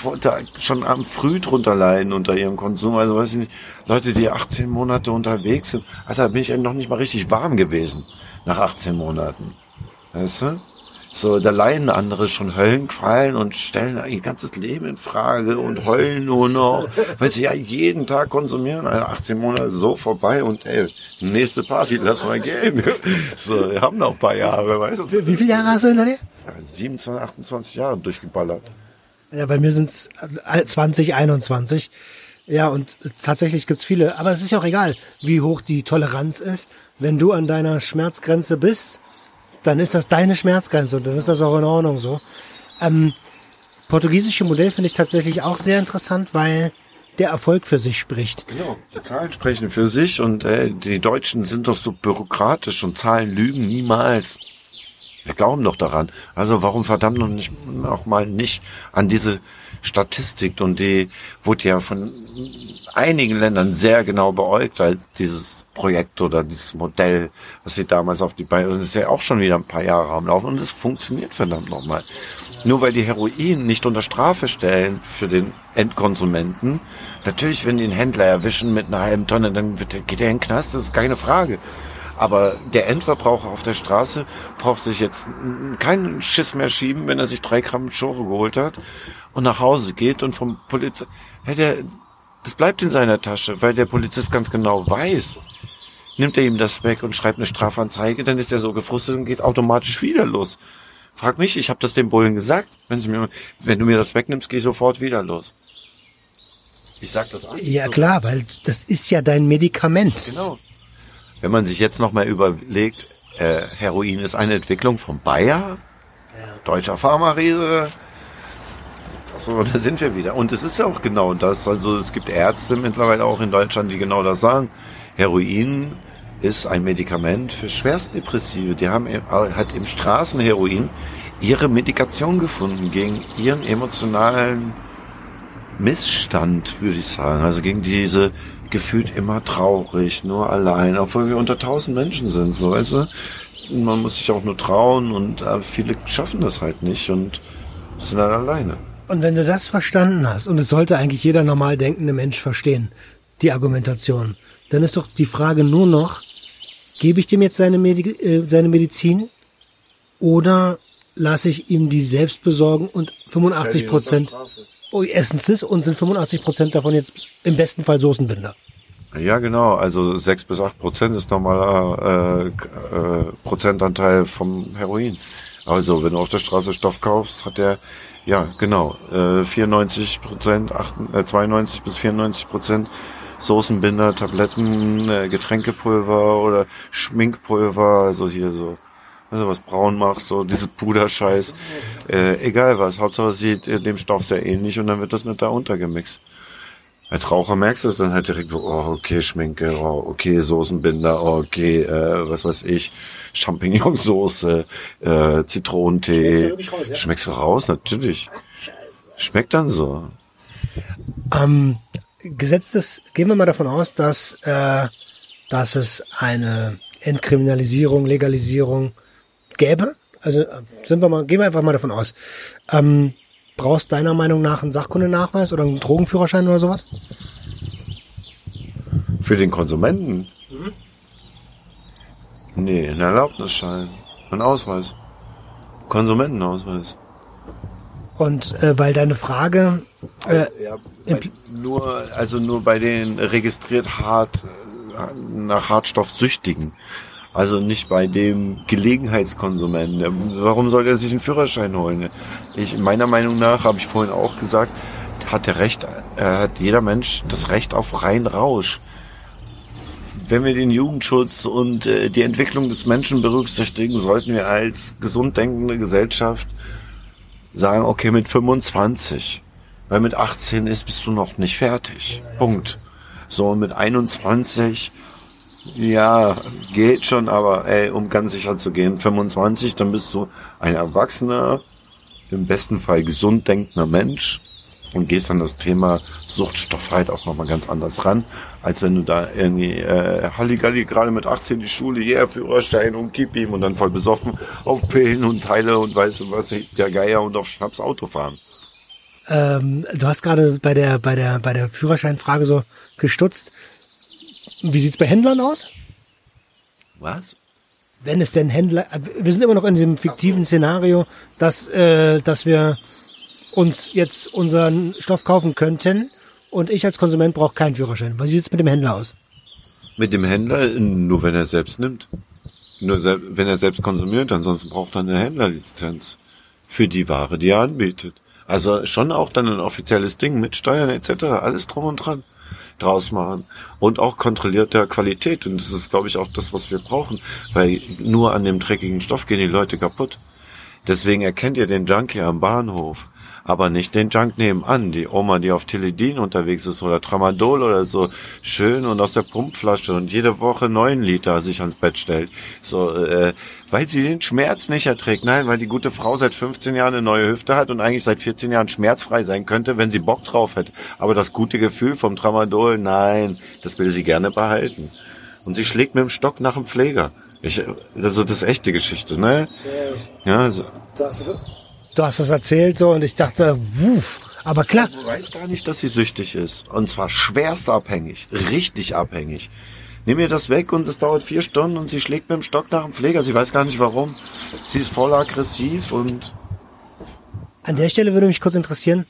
schon am früh drunter leiden unter ihrem Konsum, also weiß ich nicht, Leute, die 18 Monate unterwegs sind, Alter, bin ich noch nicht mal richtig warm gewesen nach 18 Monaten. Weißt du? So, da leiden andere schon Höllenqualen und stellen ihr ganzes Leben in Frage und heulen nur noch, weil sie ja jeden Tag konsumieren. Also 18 Monate so vorbei und ey, nächste Party, lass mal gehen. So, wir haben noch ein paar Jahre, weißt du. Wie viele Jahre hast du hinter dir? Ja, 27, 28 Jahre durchgeballert. Ja, bei mir sind es 20, 21. Ja, und tatsächlich gibt's viele, aber es ist ja auch egal, wie hoch die Toleranz ist. Wenn du an deiner Schmerzgrenze bist, dann ist das deine Schmerzgrenze und dann ist das auch in Ordnung so. Ähm, portugiesische Modell finde ich tatsächlich auch sehr interessant, weil der Erfolg für sich spricht. Genau, die Zahlen sprechen für sich und äh, die Deutschen sind doch so bürokratisch und Zahlen lügen niemals. Wir glauben doch daran. Also warum verdammt noch nicht auch mal nicht an diese Statistik und die wurde ja von einigen Ländern sehr genau beäugt, weil dieses Projekt oder dieses Modell, was sie damals auf die Beine, das ist ja auch schon wieder ein paar Jahre am Laufen und es funktioniert verdammt nochmal. Nur weil die Heroin nicht unter Strafe stellen für den Endkonsumenten, natürlich, wenn die einen Händler erwischen mit einer halben Tonne, dann geht er in den Knast, das ist keine Frage. Aber der Endverbraucher auf der Straße braucht sich jetzt keinen Schiss mehr schieben, wenn er sich drei Gramm Schore geholt hat und nach Hause geht und vom Polizei, hätte er, das bleibt in seiner Tasche, weil der Polizist ganz genau weiß, nimmt er ihm das weg und schreibt eine Strafanzeige, dann ist er so gefrustet und geht automatisch wieder los. Frag mich, ich habe das dem Bullen gesagt. Wenn, sie mir, wenn du mir das wegnimmst, geh sofort wieder los. Ich sag das an. Ja klar, weil das ist ja dein Medikament. Genau. Wenn man sich jetzt noch mal überlegt, äh, Heroin ist eine Entwicklung von Bayer, deutscher Pharma-Riese. So, da sind wir wieder. Und es ist ja auch genau das. Also es gibt Ärzte mittlerweile auch in Deutschland, die genau das sagen. Heroin ist ein Medikament für Schwerstdepressive. Die haben halt im Straßenheroin ihre Medikation gefunden gegen ihren emotionalen Missstand, würde ich sagen. Also gegen diese gefühlt immer traurig, nur allein, obwohl wir unter tausend Menschen sind, so weißt du. Man muss sich auch nur trauen und äh, viele schaffen das halt nicht und sind dann alleine. Und wenn du das verstanden hast, und es sollte eigentlich jeder normal denkende Mensch verstehen, die Argumentation, dann ist doch die Frage nur noch, gebe ich dem jetzt seine, Medi äh, seine Medizin oder lasse ich ihm die selbst besorgen und 85 Prozent oh, erstens das und sind 85 Prozent davon jetzt im besten Fall Soßenbinder. Ja, genau. Also sechs bis acht Prozent ist normaler äh, äh, Prozentanteil vom Heroin. Also wenn du auf der Straße Stoff kaufst, hat der ja genau äh, 94 Prozent, äh, 92 bis 94 Prozent Soßenbinder, Tabletten, äh, Getränkepulver oder Schminkpulver, also hier so also was braun macht, so diese Puderscheiß, äh, egal was, Hauptsache sieht äh, dem Stoff sehr ähnlich und dann wird das mit da untergemixt. Als Raucher merkst du es dann halt direkt, oh, okay, Schminke, oh, okay, Soßenbinder, oh, okay, äh, was weiß ich, Champignonsauce, äh, Zitronentee. Schmeckst du, raus, ja? Schmeckst du raus, natürlich. Schmeckt dann so. Ähm, gesetztes, gehen wir mal davon aus, dass, äh, dass es eine Entkriminalisierung, Legalisierung gäbe, also sind wir mal, gehen wir einfach mal davon aus, ähm, brauchst deiner Meinung nach einen Sachkundenachweis oder einen Drogenführerschein oder sowas? Für den Konsumenten? Mhm. Nee, ein Erlaubnisschein, ein Ausweis, Konsumentenausweis. Und äh, weil deine Frage äh, ja, nur also nur bei den registriert hart nach Hartstoffsüchtigen also nicht bei dem Gelegenheitskonsumenten. Warum soll er sich einen Führerschein holen? Ich, meiner Meinung nach, habe ich vorhin auch gesagt, hat der Recht, äh, hat jeder Mensch das Recht auf rein Rausch. Wenn wir den Jugendschutz und äh, die Entwicklung des Menschen berücksichtigen, sollten wir als gesund denkende Gesellschaft sagen, okay, mit 25. Weil mit 18 ist, bist du noch nicht fertig. Punkt. So, mit 21 ja, geht schon, aber ey, um ganz sicher zu gehen, 25, dann bist du ein erwachsener, im besten Fall gesund denkender Mensch und gehst an das Thema Suchtstoff halt auch nochmal ganz anders ran, als wenn du da irgendwie äh, Halligalli gerade mit 18 die Schule, yeah, Führerschein und gib ihm und dann voll besoffen auf Pillen und Teile und weißt du was, der Geier und auf Schnaps Auto fahren. Ähm, du hast gerade bei der bei der bei der Führerscheinfrage so gestutzt. Wie sieht's bei Händlern aus? Was? Wenn es denn Händler, wir sind immer noch in diesem fiktiven Szenario, dass, äh, dass wir uns jetzt unseren Stoff kaufen könnten und ich als Konsument brauche keinen Führerschein. Was sieht's mit dem Händler aus? Mit dem Händler nur wenn er selbst nimmt. Nur wenn er selbst konsumiert, ansonsten braucht er eine Händlerlizenz für die Ware, die er anbietet. Also schon auch dann ein offizielles Ding mit Steuern etc. Alles drum und dran draus machen und auch kontrollierte Qualität. Und das ist, glaube ich, auch das, was wir brauchen, weil nur an dem dreckigen Stoff gehen die Leute kaputt. Deswegen erkennt ihr den Junkie am Bahnhof aber nicht den Junk nebenan. Die Oma, die auf Teledin unterwegs ist oder Tramadol oder so, schön und aus der Pumpflasche und jede Woche neun Liter sich ans Bett stellt. So, äh, weil sie den Schmerz nicht erträgt. Nein, weil die gute Frau seit 15 Jahren eine neue Hüfte hat und eigentlich seit 14 Jahren schmerzfrei sein könnte, wenn sie Bock drauf hätte. Aber das gute Gefühl vom Tramadol, nein, das will sie gerne behalten. Und sie schlägt mit dem Stock nach dem Pfleger. Ich, also das ist echte Geschichte, ne? Ja. So. Das ist du hast das erzählt so und ich dachte, wuff, aber klar. Du weißt gar nicht, dass sie süchtig ist. Und zwar schwerst abhängig, richtig abhängig. Nimm ihr das weg und es dauert vier Stunden und sie schlägt mit dem Stock nach dem Pfleger. Sie weiß gar nicht warum. Sie ist voll aggressiv und. An der Stelle würde mich kurz interessieren,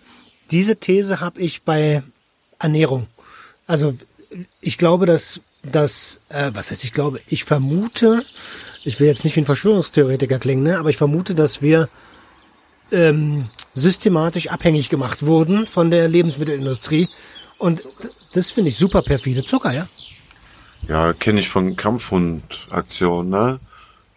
diese These habe ich bei Ernährung. Also ich glaube, dass dass, äh, was heißt, ich glaube, ich vermute, ich will jetzt nicht wie ein Verschwörungstheoretiker klingen, ne, aber ich vermute, dass wir ähm, systematisch abhängig gemacht wurden von der Lebensmittelindustrie. Und das finde ich super perfide. Zucker, ja? Ja, kenne ich von Kampfhundaktionen, ne?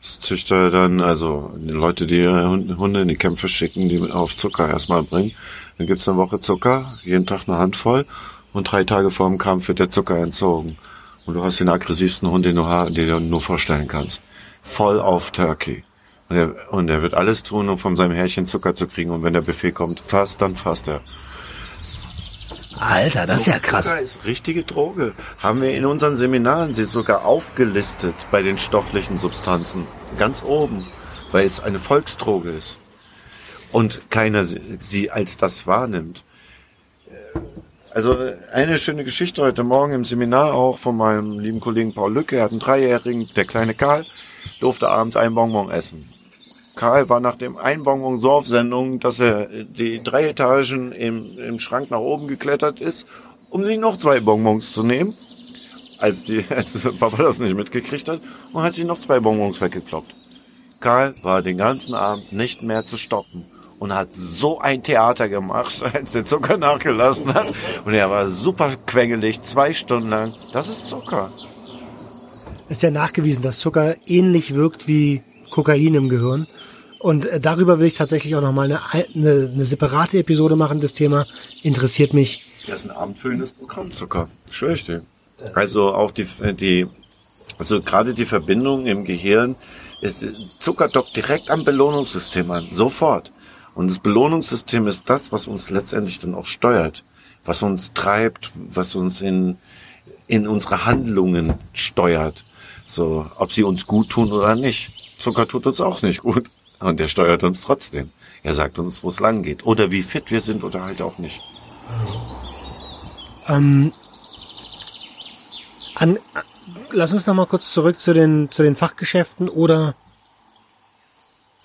Das Züchter dann, also die Leute, die ihre Hunde in die Kämpfe schicken, die auf Zucker erstmal bringen. Dann gibt's eine Woche Zucker, jeden Tag eine Handvoll und drei Tage vor dem Kampf wird der Zucker entzogen. Und du hast den aggressivsten Hund, den du, den du nur vorstellen kannst. Voll auf Turkey. Und er, und er wird alles tun, um von seinem Härchen Zucker zu kriegen. Und wenn der Befehl kommt, fast, dann fasst er. Alter, das ist ja krass. Zucker ist richtige Droge. Haben wir in unseren Seminaren sie sogar aufgelistet bei den stofflichen Substanzen. Ganz oben. Weil es eine Volksdroge ist. Und keiner sie als das wahrnimmt. Also eine schöne Geschichte heute Morgen im Seminar auch von meinem lieben Kollegen Paul Lücke. Er hat einen Dreijährigen, der kleine Karl, durfte abends ein Bonbon essen. Karl war nach dem Einbonbon so auf Sendung, dass er die drei Etagen im, im Schrank nach oben geklettert ist, um sich noch zwei Bonbons zu nehmen, als, die, als Papa das nicht mitgekriegt hat, und hat sich noch zwei Bonbons weggekloppt. Karl war den ganzen Abend nicht mehr zu stoppen und hat so ein Theater gemacht, als der Zucker nachgelassen hat. Und er war super quengelig, zwei Stunden lang. Das ist Zucker. Ist ja nachgewiesen, dass Zucker ähnlich wirkt wie Kokain im Gehirn. Und äh, darüber will ich tatsächlich auch nochmal eine, eine, eine separate Episode machen. Das Thema interessiert mich. Das ist ein abendfüllendes Programm, Zucker. Schwör ich dir. Also auch die, die also gerade die Verbindung im Gehirn, ist, Zucker dockt direkt am Belohnungssystem an. Sofort. Und das Belohnungssystem ist das, was uns letztendlich dann auch steuert, was uns treibt, was uns in, in unsere Handlungen steuert. So, ob sie uns gut tun oder nicht. Zucker tut uns auch nicht gut. Und der steuert uns trotzdem. Er sagt uns, wo es lang geht. Oder wie fit wir sind oder halt auch nicht. Ähm, an, lass uns noch mal kurz zurück zu den, zu den Fachgeschäften oder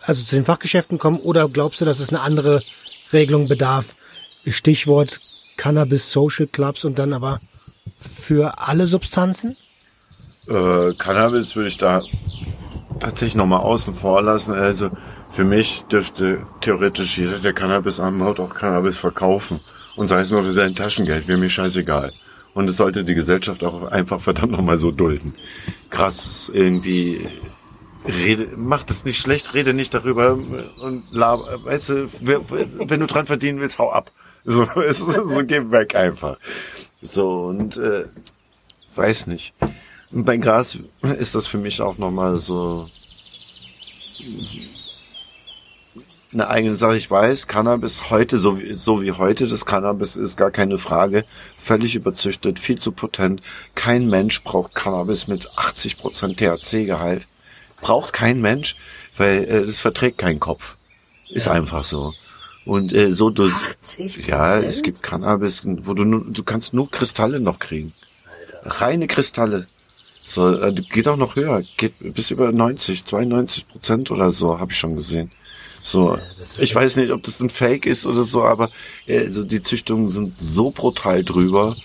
also zu den Fachgeschäften kommen oder glaubst du, dass es eine andere Regelung bedarf? Stichwort Cannabis Social Clubs und dann aber für alle Substanzen? Äh, Cannabis würde ich da tatsächlich nochmal außen vor lassen. Also für mich dürfte theoretisch jeder, der Cannabis anbaut, auch Cannabis verkaufen. Und sei es nur für sein Taschengeld, wäre mir scheißegal. Und es sollte die Gesellschaft auch einfach verdammt nochmal so dulden. Krass, irgendwie rede, mach das nicht schlecht, rede nicht darüber und laber, weißt du, wenn du dran verdienen willst, hau ab. So, so, so geh weg einfach. So, und äh, weiß nicht. Bei Gras ist das für mich auch nochmal so eine eigene Sache. Ich weiß, Cannabis heute, so wie, so wie heute, das Cannabis ist gar keine Frage. Völlig überzüchtet, viel zu potent. Kein Mensch braucht Cannabis mit 80% THC-Gehalt braucht kein Mensch, weil äh, das verträgt kein Kopf. Ist ja. einfach so. Und äh, so du ja, es gibt Cannabis, wo du nur, du kannst nur Kristalle noch kriegen. Alter. Reine Kristalle. So, äh, geht auch noch höher, geht bis über 90, 92 Prozent oder so, habe ich schon gesehen. So, ja, ich weiß nicht, ob das ein Fake ist oder so, aber also die Züchtungen sind so brutal drüber,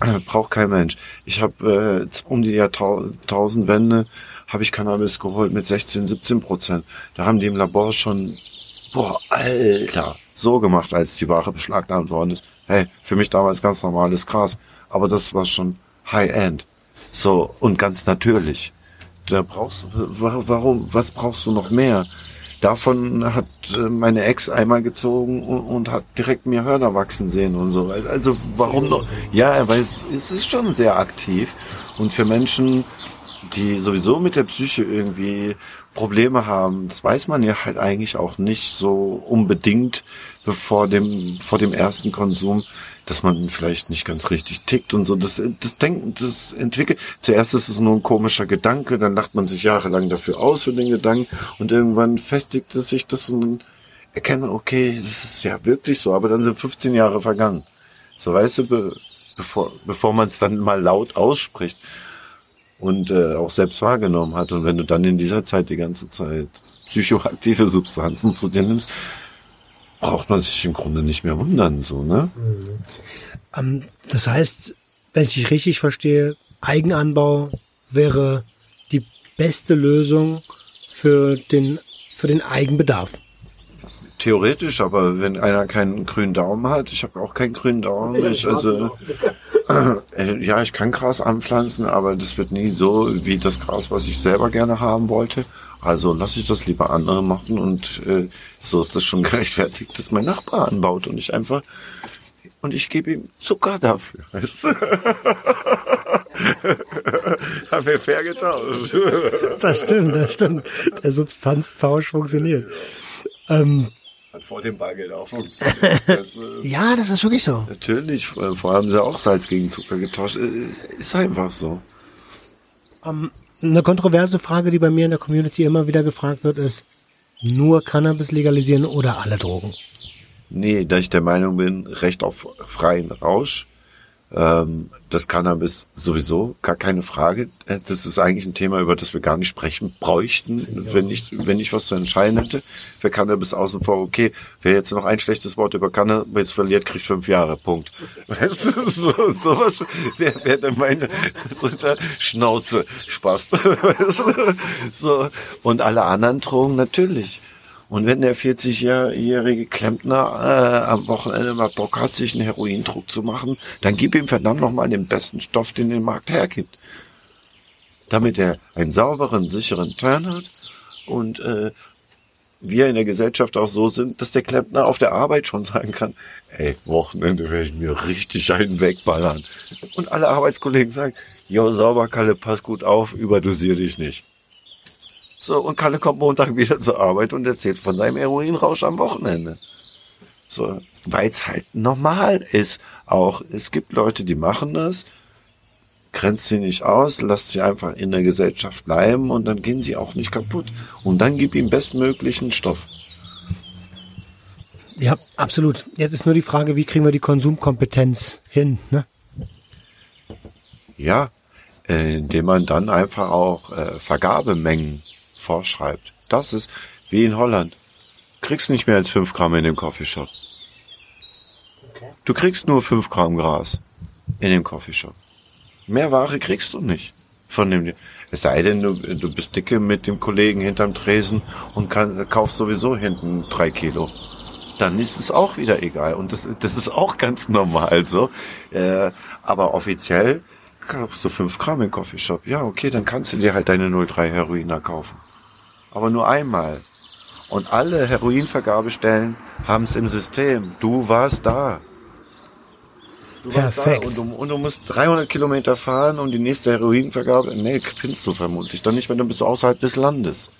äh, braucht kein Mensch. Ich habe äh, um die Jahrtausendwende habe ich Cannabis geholt mit 16, 17 Prozent. Da haben die im Labor schon, boah, Alter, so gemacht, als die Ware beschlagnahmt worden ist. Hey, für mich damals ganz normales Gras. Aber das war schon High-End. So, und ganz natürlich. Da brauchst warum, was brauchst du noch mehr? Davon hat äh, meine Ex einmal gezogen und, hat direkt mir Hörner wachsen sehen und so. Also warum noch? Ja, weil es ist schon sehr aktiv. Und für Menschen, die sowieso mit der Psyche irgendwie Probleme haben. Das weiß man ja halt eigentlich auch nicht so unbedingt bevor dem, vor dem ersten Konsum, dass man vielleicht nicht ganz richtig tickt und so. Das, das Denken, das entwickelt. Zuerst ist es nur ein komischer Gedanke, dann lacht man sich jahrelang dafür aus für den Gedanken und irgendwann festigt es sich das und erkennt man, okay, das ist ja wirklich so, aber dann sind 15 Jahre vergangen. So weißt du, be, bevor, bevor man es dann mal laut ausspricht und äh, auch selbst wahrgenommen hat. Und wenn du dann in dieser Zeit die ganze Zeit psychoaktive Substanzen zu dir nimmst, braucht man sich im Grunde nicht mehr wundern, so, ne? Mhm. Um, das heißt, wenn ich dich richtig verstehe, Eigenanbau wäre die beste Lösung für den, für den Eigenbedarf. Theoretisch, aber wenn einer keinen grünen Daumen hat, ich habe auch keinen grünen Daumen, ich, also äh, ja, ich kann Gras anpflanzen, aber das wird nie so wie das Gras, was ich selber gerne haben wollte. Also lasse ich das lieber andere machen und äh, so ist das schon gerechtfertigt, dass mein Nachbar anbaut und ich einfach und ich gebe ihm Zucker dafür. Weißt du? Haben wir fair getauscht. Das stimmt, das stimmt. Der Substanztausch funktioniert. Ähm, Hat vor dem Bargeld auch funktioniert. Das, äh, ja, das ist wirklich so. Natürlich, vorher haben sie auch Salz gegen Zucker getauscht. Äh, Ist einfach so. Eine kontroverse Frage, die bei mir in der Community immer wieder gefragt wird, ist, nur Cannabis legalisieren oder alle Drogen? Nee, da ich der Meinung bin, Recht auf freien Rausch, ähm, das Cannabis sowieso, gar keine Frage. Äh, Das ist eigentlich ein Thema, über das wir gar nicht sprechen bräuchten, wenn ich, wenn ich was zu entscheiden hätte. Für Cannabis außen vor, okay, wer jetzt noch ein schlechtes Wort über Cannabis verliert, kriegt fünf Jahre, Punkt. Weißt du, so, sowas, wer, wer dann meine so der Schnauze spaßt. So, und alle anderen Drogen natürlich. Und wenn der 40-jährige Klempner äh, am Wochenende mal Bock hat, sich einen Heroindruck zu machen, dann gib ihm verdammt nochmal den besten Stoff, den der Markt hergibt. Damit er einen sauberen, sicheren Turn hat und äh, wir in der Gesellschaft auch so sind, dass der Klempner auf der Arbeit schon sagen kann, ey, Wochenende werde ich mir richtig einen wegballern. Und alle Arbeitskollegen sagen, jo, sauber, Kalle, pass gut auf, überdosier dich nicht. So, und Kalle kommt Montag wieder zur Arbeit und erzählt von seinem Heroinrausch am Wochenende. So, weil es halt normal ist. Auch es gibt Leute, die machen das, grenzt sie nicht aus, lasst sie einfach in der Gesellschaft bleiben und dann gehen sie auch nicht kaputt. Und dann gib ihm bestmöglichen Stoff. Ja, absolut. Jetzt ist nur die Frage, wie kriegen wir die Konsumkompetenz hin? Ne? Ja, äh, indem man dann einfach auch äh, Vergabemengen vorschreibt. Das ist wie in Holland. Kriegst nicht mehr als fünf Gramm in dem Coffeeshop. Du kriegst nur fünf Gramm Gras in dem Coffeeshop. Mehr Ware kriegst du nicht von dem. Es sei denn, du, du bist dicke mit dem Kollegen hinterm Tresen und kann, kaufst sowieso hinten drei Kilo. Dann ist es auch wieder egal. Und das, das ist auch ganz normal so. Äh, aber offiziell kaufst du fünf Gramm im Coffeeshop. Ja, okay, dann kannst du dir halt deine 03 Heroiner kaufen. Aber nur einmal. Und alle Heroinvergabestellen haben es im System. Du warst da. Du warst Perfekt. da und du, und du musst 300 Kilometer fahren, um die nächste Heroinvergabe. Nee, findest du vermutlich dann nicht, wenn du bist außerhalb des Landes.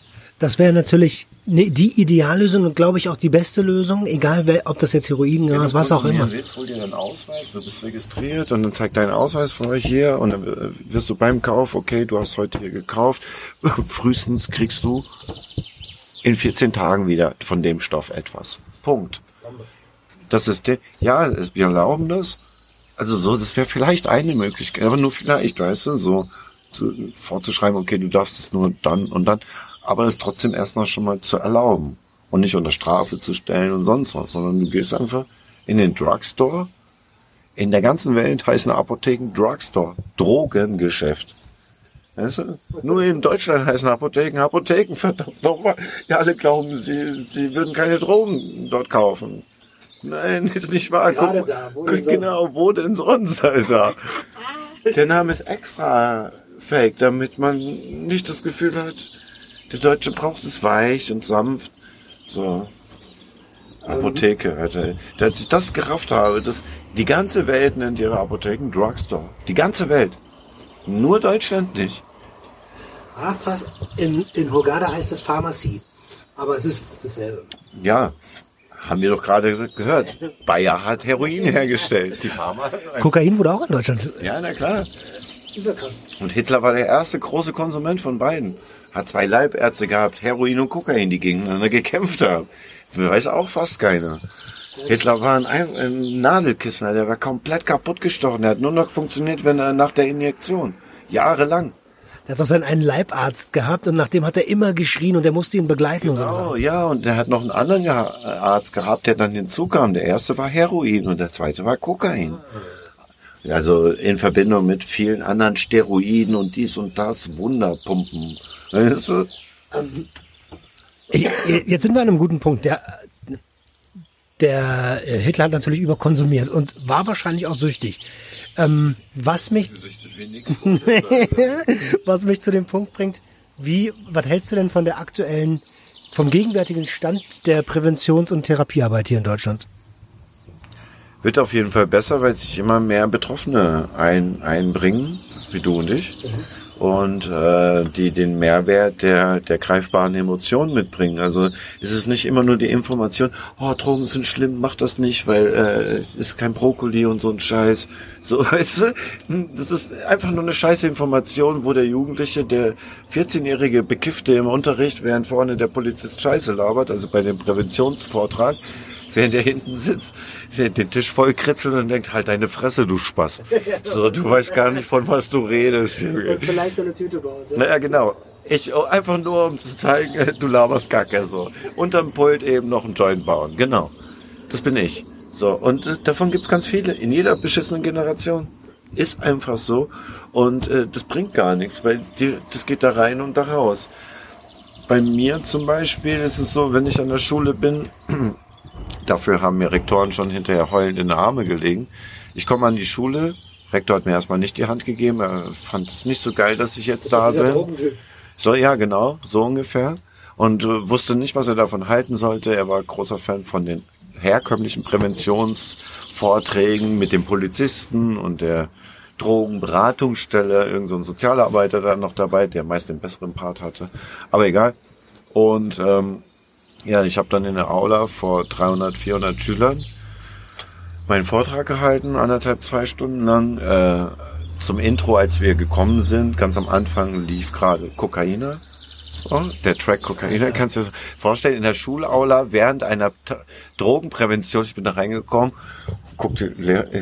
Das wäre natürlich ne, die Ideallösung und glaube ich auch die beste Lösung, egal wer, ob das jetzt Heroin, Gras, was auch immer. Willst, hol dir deinen Ausweis, du bist registriert und dann zeigt deinen Ausweis von euch hier und dann äh, wirst du beim Kauf, okay, du hast heute hier gekauft, frühestens kriegst du in 14 Tagen wieder von dem Stoff etwas. Punkt. Das ist der, ja, wir erlauben das. Also so, das wäre vielleicht eine Möglichkeit, aber nur vielleicht, weißt du, so zu, vorzuschreiben, okay, du darfst es nur dann und dann, aber es trotzdem erstmal schon mal zu erlauben und nicht unter Strafe zu stellen und sonst was, sondern du gehst einfach in den Drugstore. In der ganzen Welt heißen Apotheken Drugstore, Drogengeschäft. Weißt du? Nur in Deutschland heißen Apotheken Apotheken, verdammt nochmal. Ja, alle glauben, sie, sie würden keine Drogen dort kaufen. Nein, ist nicht wahr. Guck, da, wo guck, denn sonst? genau, wo denn sonst, Alter? Der Name ist extra fake, damit man nicht das Gefühl hat, der Deutsche braucht es weich und sanft. So. Apotheke, Alter. Als ich das gerafft habe, dass die ganze Welt nennt ihre Apotheken Drugstore. Die ganze Welt. Nur Deutschland nicht. Ah, fast. In, in Hurghada heißt es Pharmacie. Aber es ist dasselbe. Ja, haben wir doch gerade gehört. Bayer hat Heroin hergestellt. Die Pharma. Kokain wurde auch in Deutschland. Ja, na klar. Und Hitler war der erste große Konsument von beiden. Hat zwei Leibärzte gehabt, Heroin und Kokain, die gegeneinander gekämpft haben. Weiß auch fast keiner. Hitler war ein, Ein- Nadelkissner, der war komplett kaputt gestochen. Der hat nur noch funktioniert, wenn er nach der Injektion. Jahrelang. Der hat doch seinen einen Leibarzt gehabt und nachdem hat er immer geschrien und der musste ihn begleiten und so. Oh ja, und der hat noch einen anderen geha- Arzt gehabt, der dann hinzukam. Der erste war Heroin und der zweite war Kokain. Also in Verbindung mit vielen anderen Steroiden und dies und das, Wunderpumpen. Weißt du? Jetzt sind wir an einem guten Punkt. Der, der Hitler hat natürlich überkonsumiert und war wahrscheinlich auch süchtig. Ähm, was mich, was mich zu dem Punkt bringt, wie, was hältst du denn von der aktuellen, vom gegenwärtigen Stand der Präventions- und Therapiearbeit hier in Deutschland? Wird auf jeden Fall besser, weil sich immer mehr Betroffene ein, einbringen, wie du und ich. Mhm und äh, die den Mehrwert der, der greifbaren Emotionen mitbringen. Also ist es nicht immer nur die Information, oh, Drogen sind schlimm, mach das nicht, weil äh, ist kein Brokkoli und so ein Scheiß. So, weißt du, das ist einfach nur eine scheiße Information, wo der Jugendliche, der 14-jährige Bekiffte im Unterricht, während vorne der Polizist Scheiße labert, also bei dem Präventionsvortrag, während er hinten sitzt, den Tisch voll kritzelt und denkt, halt deine Fresse, du Spaß. So, du weißt gar nicht, von was du redest. Und vielleicht eine Tüte baut. Naja, genau. Ich, oh, einfach nur, um zu zeigen, du laberst Kacke, so. Unterm Pult eben noch ein Joint bauen. Genau. Das bin ich. So. Und äh, davon gibt's ganz viele. In jeder beschissenen Generation. Ist einfach so. Und äh, das bringt gar nichts, weil die, das geht da rein und da raus. Bei mir zum Beispiel ist es so, wenn ich an der Schule bin, Dafür haben mir Rektoren schon hinterher heulend in die Arme gelegen. Ich komme an die Schule. Rektor hat mir erstmal nicht die Hand gegeben. Er fand es nicht so geil, dass ich jetzt da bin. So, ja, genau, so ungefähr. Und äh, wusste nicht, was er davon halten sollte. Er war großer Fan von den herkömmlichen Präventionsvorträgen mit dem Polizisten und der Drogenberatungsstelle, irgendein so Sozialarbeiter da noch dabei, der meist den besseren Part hatte. Aber egal. Und ähm, ja, ich habe dann in der Aula vor 300, 400 Schülern meinen Vortrag gehalten, anderthalb, zwei Stunden lang. Äh, zum Intro, als wir gekommen sind, ganz am Anfang lief gerade Kokaina. So, der Track Kokaina, kannst du dir vorstellen, in der Schulaula während einer T Drogenprävention, ich bin da reingekommen, guckte,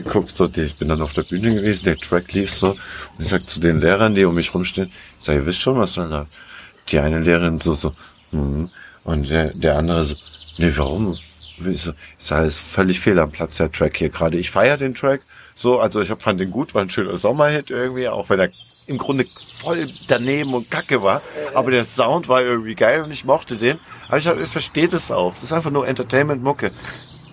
guck so, ich bin dann auf der Bühne gewesen, der Track lief so, und ich sag zu den Lehrern, die um mich rumstehen, ich sag, ihr wisst schon, was soll da? Die eine Lehrerin so, so, hm, und der, der andere so, nee, warum? Ich so, ist alles völlig fehl am Platz, der Track hier gerade. Ich feiere den Track so, also ich hab, fand den gut, war ein schöner Sommerhit irgendwie, auch wenn er im Grunde voll daneben und kacke war. Aber der Sound war irgendwie geil und ich mochte den. Aber ich, ich verstehe das auch. Das ist einfach nur Entertainment-Mucke.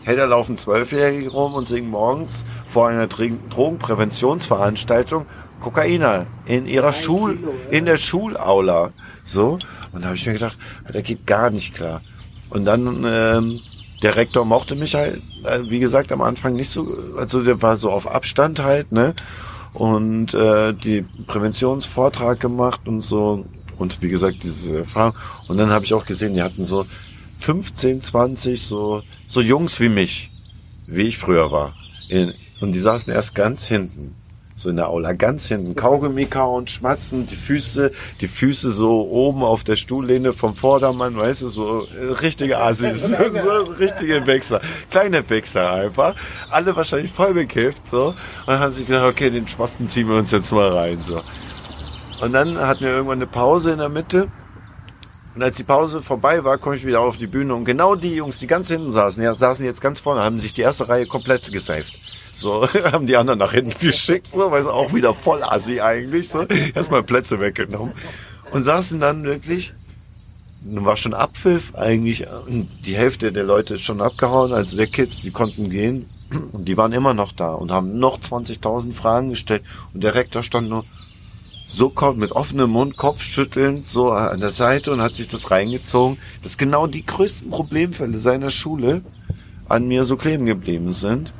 Hey, da laufen Zwölfjährige rum und singen morgens vor einer Drogenpräventionsveranstaltung Kokaina in ihrer Schul, in der Schulaula. So. Und da habe ich mir gedacht, der geht gar nicht klar. Und dann, ähm, der Rektor mochte mich halt, äh, wie gesagt, am Anfang nicht so, also der war so auf Abstand halt, ne? Und äh, die Präventionsvortrag gemacht und so. Und wie gesagt, diese Erfahrung. Und dann habe ich auch gesehen, die hatten so 15, 20, so, so Jungs wie mich, wie ich früher war. In, und die saßen erst ganz hinten so in der Aula. Ganz hinten Kaugummi kauen, schmatzen, die Füße, die Füße so oben auf der Stuhllehne vom Vordermann, weißt du, so äh, richtige Assis, so richtige Wichser, kleine Wichser einfach, alle wahrscheinlich voll bekifft, so, und haben sie gedacht, okay, den Spasten ziehen wir uns jetzt mal rein, so. Und dann hatten wir irgendwann eine Pause in der Mitte, und als die Pause vorbei war, komme ich wieder auf die Bühne und genau die Jungs, die ganz hinten saßen, ja, saßen jetzt ganz vorne, haben sich die erste Reihe komplett gesaved. So, haben die anderen nach hinten geschickt, so, weil es auch wieder voll assi eigentlich, so. Erstmal Plätze weggenommen. Und saßen dann wirklich, war schon Abpfiff eigentlich, die Hälfte der Leute ist schon abgehauen, also der Kids, die konnten gehen. Und die waren immer noch da und haben noch 20.000 Fragen gestellt. Und der Rektor stand nur so mit offenem Mund, Kopfschüttelnd, so an der Seite und hat sich das reingezogen, dass genau die größten Problemfälle seiner Schule an mir so kleben geblieben sind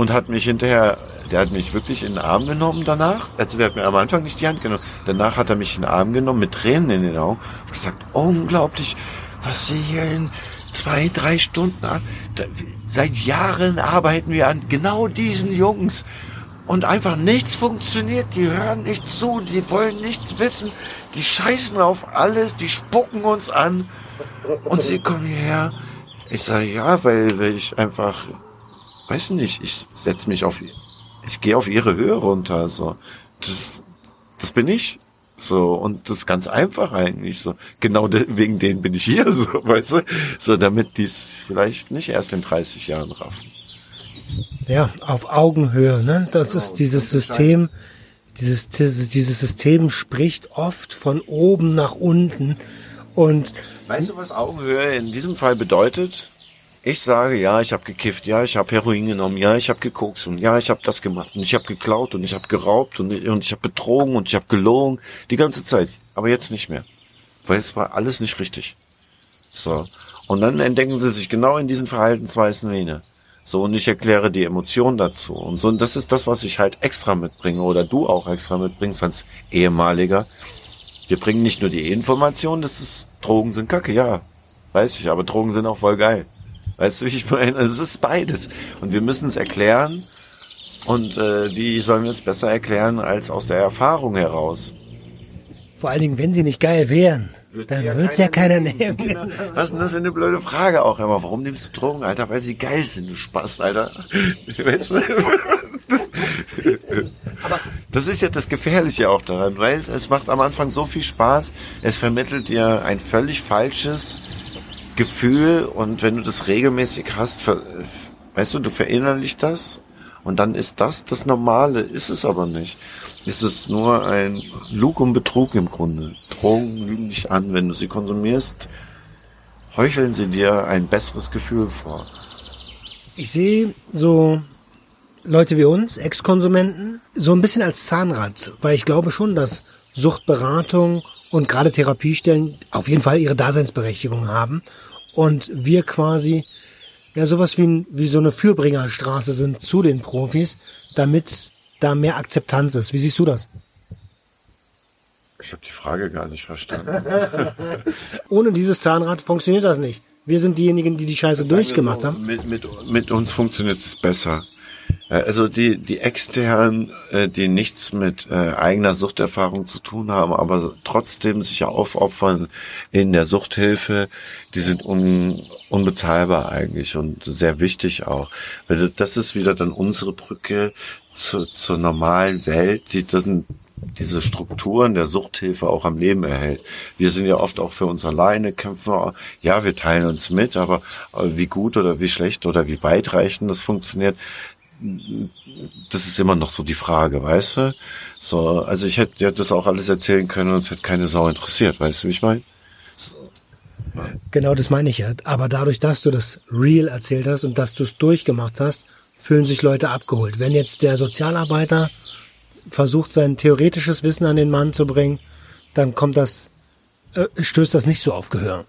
und hat mich hinterher, der hat mich wirklich in den Arm genommen danach. Also der hat mir am Anfang nicht die Hand genommen. Danach hat er mich in den Arm genommen mit Tränen in den Augen und gesagt, unglaublich, was Sie hier in zwei, drei Stunden, seit Jahren arbeiten wir an genau diesen Jungs und einfach nichts funktioniert. Die hören nicht zu, die wollen nichts wissen, die scheißen auf alles, die spucken uns an und sie kommen hierher. Ich sage ja, weil, weil ich einfach weiß nicht, ich setze mich auf, ich gehe auf ihre Höhe runter, so. Das, das bin ich. So, und das ist ganz einfach eigentlich so. Genau de wegen denen bin ich hier, so, weißt du? So, damit die es vielleicht nicht erst in 30 Jahren raffen. Ja, auf Augenhöhe, ne? Das ist dieses System, dieses, dieses System spricht oft von oben nach unten und Weißt du, was Augenhöhe in diesem Fall bedeutet? Ich sage, ja, ich habe gekifft, ja, ich habe Heroin genommen, ja, ich habe gekokst und ja, ich habe das gemacht und ich habe geklaut und ich habe geraubt und, und ich habe betrogen und ich habe gelogen die ganze Zeit, aber jetzt nicht mehr, weil es war alles nicht richtig. So und dann entdecken sie sich genau in diesen Verhaltensweisen wieder. So, und ich erkläre die Emotionen dazu. Und so, und das ist das, was ich halt extra mitbringe oder du auch extra mitbringst als ehemaliger. Wir bringen nicht nur die Information, dass es Drogen sind kacke, ja. Weiß ich, aber Drogen sind auch voll geil. Weißt du, wie ich meine? Also es ist beides. Und wir müssen es erklären. Und äh, wie sollen wir es besser erklären als aus der Erfahrung heraus? Vor allen Dingen, wenn sie nicht geil wären. Wird dann wird's ja keiner nehmen. Genau. Was ist denn das für eine blöde Frage auch immer? Warum nimmst du Drogen, Alter? Weil sie geil sind, du Spaß, Alter. Weißt du? Aber das ist ja das Gefährliche auch daran, weil es, es macht am Anfang so viel Spaß. Es vermittelt dir ein völlig falsches Gefühl und wenn du das regelmäßig hast, ver, weißt du, du verinnerlichst das und dann ist das das Normale, ist es aber nicht. Es ist nur ein Lug und Betrug im Grunde. Drogen lügen dich an. Wenn du sie konsumierst, heucheln sie dir ein besseres Gefühl vor. Ich sehe so Leute wie uns, Ex-Konsumenten, so ein bisschen als Zahnrad, weil ich glaube schon, dass Suchtberatung und gerade Therapiestellen auf jeden Fall ihre Daseinsberechtigung haben und wir quasi ja sowas wie, wie so eine Fürbringerstraße sind zu den Profis, damit da mehr Akzeptanz ist. Wie siehst du das? Ich habe die Frage gar nicht verstanden. Ohne dieses Zahnrad funktioniert das nicht. Wir sind diejenigen, die die Scheiße durchgemacht so, haben. Mit, mit, mit uns funktioniert es besser. Äh, also die, die externen, äh, die nichts mit äh, eigener Suchterfahrung zu tun haben, aber trotzdem sich aufopfern in der Suchthilfe, die sind un, unbezahlbar eigentlich und sehr wichtig auch. Das ist wieder dann unsere Brücke zu, zur normalen Welt, die dann diese Strukturen der Suchthilfe auch am Leben erhält. Wir sind ja oft auch für uns alleine, kämpfen, ja, wir teilen uns mit, aber wie gut oder wie schlecht oder wie weitreichend das funktioniert, das ist immer noch so die Frage, weißt du? So, also ich hätte ja das auch alles erzählen können und es hätte keine Sau interessiert, weißt du, wie ich meine? So. Genau, das meine ich ja. Aber dadurch, dass du das real erzählt hast und dass du es durchgemacht hast, fühlen sich Leute abgeholt. Wenn jetzt der Sozialarbeiter versucht, sein theoretisches Wissen an den Mann zu bringen, dann kommt das, äh, stößt das nicht so auf Gehör.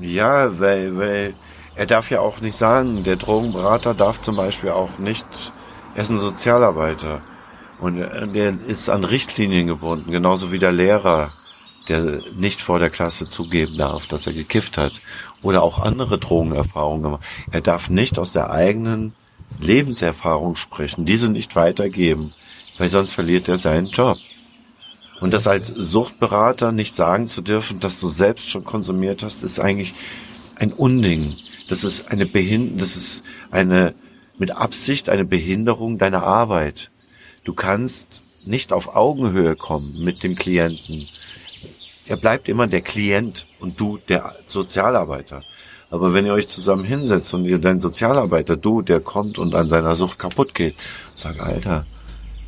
Ja, weil, weil er darf ja auch nicht sagen, der Drogenberater darf zum Beispiel auch nicht, er ist ein Sozialarbeiter und der ist an Richtlinien gebunden, genauso wie der Lehrer, der nicht vor der Klasse zugeben darf, dass er gekifft hat oder auch andere Drogenerfahrungen gemacht. Er darf nicht aus der eigenen Lebenserfahrung sprechen, diese nicht weitergeben, weil sonst verliert er seinen Job. Und das als Suchtberater nicht sagen zu dürfen, dass du selbst schon konsumiert hast, ist eigentlich ein Unding. Das ist eine Behind das ist eine mit Absicht eine Behinderung deiner Arbeit. Du kannst nicht auf Augenhöhe kommen mit dem Klienten. Er bleibt immer der Klient und du der Sozialarbeiter. Aber wenn ihr euch zusammen hinsetzt und ihr dein Sozialarbeiter, du, der kommt und an seiner Sucht kaputt geht, sag, Alter,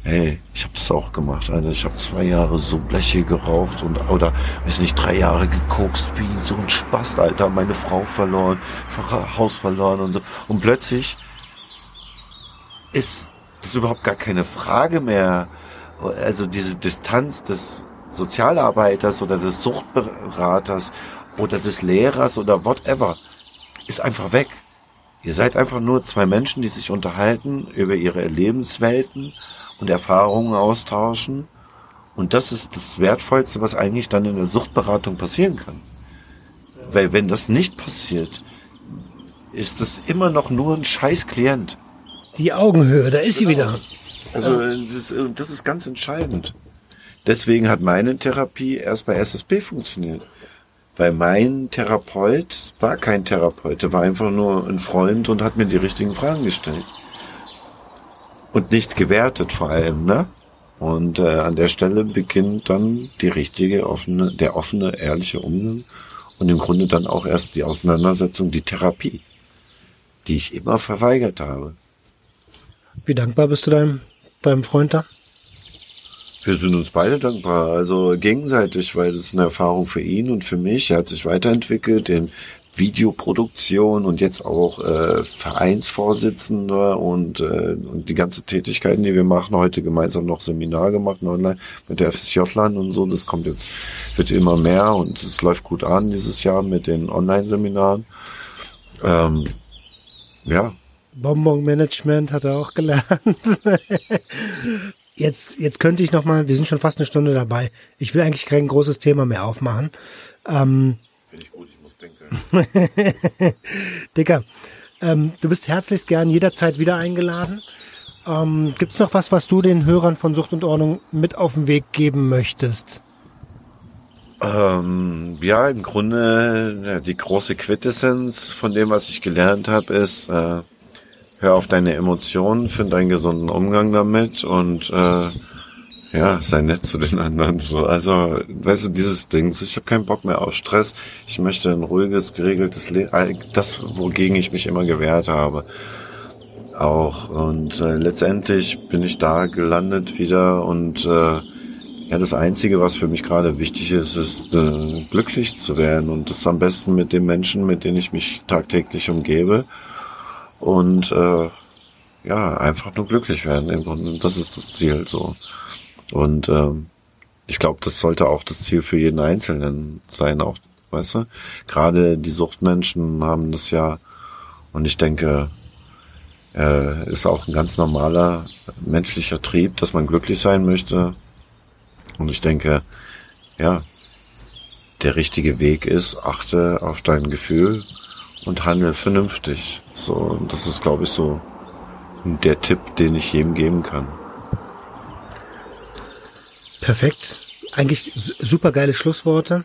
hey, ich habe das auch gemacht, Alter. Ich habe zwei Jahre so Bleche geraucht und oder weiß nicht, drei Jahre gekokst, wie so ein Spaß, Alter. Meine Frau verloren, Haus verloren und so. Und plötzlich ist das überhaupt gar keine Frage mehr. Also diese Distanz des Sozialarbeiters oder des Suchtberaters oder des Lehrers oder whatever ist einfach weg. Ihr seid einfach nur zwei Menschen, die sich unterhalten über ihre Lebenswelten und Erfahrungen austauschen. Und das ist das Wertvollste, was eigentlich dann in der Suchtberatung passieren kann. Weil wenn das nicht passiert, ist das immer noch nur ein scheiß Klient. Die Augenhöhe, da ist sie wieder. Also das, das ist ganz entscheidend. Deswegen hat meine Therapie erst bei SSP funktioniert. Weil mein Therapeut war kein Therapeut, der war einfach nur ein Freund und hat mir die richtigen Fragen gestellt. Und nicht gewertet vor allem, ne? Und äh, an der Stelle beginnt dann die richtige, offene, der offene, ehrliche Umgang und im Grunde dann auch erst die Auseinandersetzung, die Therapie. die ich immer verweigert habe. Wie dankbar bist du deinem, deinem Freund da? Wir sind uns beide dankbar, also gegenseitig, weil das ist eine Erfahrung für ihn und für mich. Er hat sich weiterentwickelt in Videoproduktion und jetzt auch äh, Vereinsvorsitzender und, äh, und die ganze Tätigkeiten, die wir machen, heute gemeinsam noch Seminar gemacht online mit der FSJ-Land und so. Das kommt jetzt, wird immer mehr und es läuft gut an dieses Jahr mit den Online-Seminaren. Ähm, ja. Bonbon-Management hat er auch gelernt. jetzt, jetzt könnte ich noch mal, wir sind schon fast eine Stunde dabei. Ich will eigentlich kein großes Thema mehr aufmachen. Ähm, Finde ich gut, ich muss denken. Dicker, ähm, du bist herzlichst gern jederzeit wieder eingeladen. Ähm, Gibt es noch was, was du den Hörern von Sucht und Ordnung mit auf den Weg geben möchtest? Ähm, ja, im Grunde die große Quintessenz von dem, was ich gelernt habe, ist, äh, hör auf deine Emotionen, find einen gesunden Umgang damit und äh, ja, sei nett zu den anderen. So, also, weißt du, dieses Ding, so, ich habe keinen Bock mehr auf Stress. Ich möchte ein ruhiges, geregeltes Leben, das, wogegen ich mich immer gewehrt habe. Auch. Und äh, letztendlich bin ich da gelandet wieder und äh, ja, das Einzige, was für mich gerade wichtig ist, ist äh, glücklich zu werden und das am besten mit den Menschen, mit denen ich mich tagtäglich umgebe und äh, ja, einfach nur glücklich werden Grunde. Das ist das Ziel so. Und ähm, ich glaube, das sollte auch das Ziel für jeden Einzelnen sein, auch, weißt du? Gerade die Suchtmenschen haben das ja, und ich denke, äh, ist auch ein ganz normaler menschlicher Trieb, dass man glücklich sein möchte. Und ich denke, ja, der richtige Weg ist, achte auf dein Gefühl und handle vernünftig. So, das ist, glaube ich, so der Tipp, den ich jedem geben kann. Perfekt. Eigentlich su- super geile Schlussworte.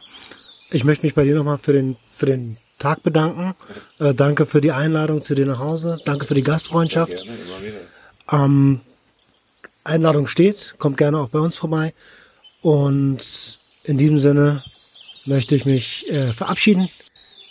Ich möchte mich bei dir nochmal für den, für den Tag bedanken. Äh, danke für die Einladung zu dir nach Hause. Danke für die Gastfreundschaft. Ähm, Einladung steht. Kommt gerne auch bei uns vorbei. Und in diesem Sinne möchte ich mich äh, verabschieden.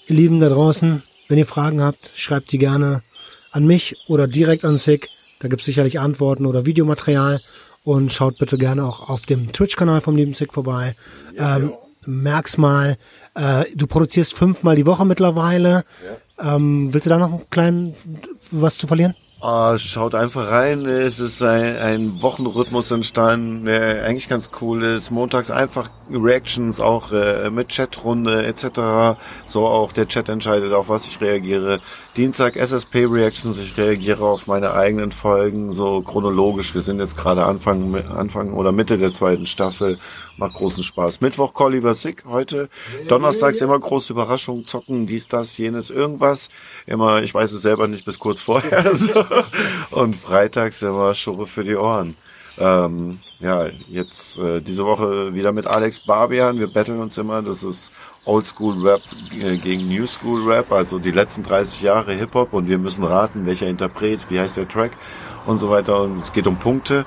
Ihr Lieben da draußen, wenn ihr Fragen habt, schreibt die gerne an mich oder direkt an SIG. Da gibt es sicherlich Antworten oder Videomaterial. Und schaut bitte gerne auch auf dem Twitch-Kanal vom lieben SIG vorbei. ähm, merk's mal, äh, du produzierst fünfmal die Woche mittlerweile. Ähm, willst du da noch einen kleinen was zu verlieren? Ah, schaut einfach rein. Es ist ein, ein Wochenrhythmus entstanden, der eigentlich ganz cool ist. Montags einfach Reactions, auch äh, mit Chatrunde etc. So auch der Chat entscheidet, auf was ich reagiere. Dienstag SSP Reactions, ich reagiere auf meine eigenen Folgen, so chronologisch. Wir sind jetzt gerade Anfang, Anfang oder Mitte der zweiten Staffel. Macht großen Spaß. Mittwoch Call über Sick heute. Donnerstags immer große Überraschung, zocken, dies, das, jenes, irgendwas. Immer, ich weiß es selber nicht bis kurz vorher. So. Und freitags immer Schure für die Ohren. Ähm, ja, jetzt äh, diese Woche wieder mit Alex Barbian. Wir battlen uns immer. Das ist Oldschool Rap äh, gegen New School Rap, also die letzten 30 Jahre Hip Hop. Und wir müssen raten, welcher Interpret, wie heißt der Track und so weiter. Und es geht um Punkte.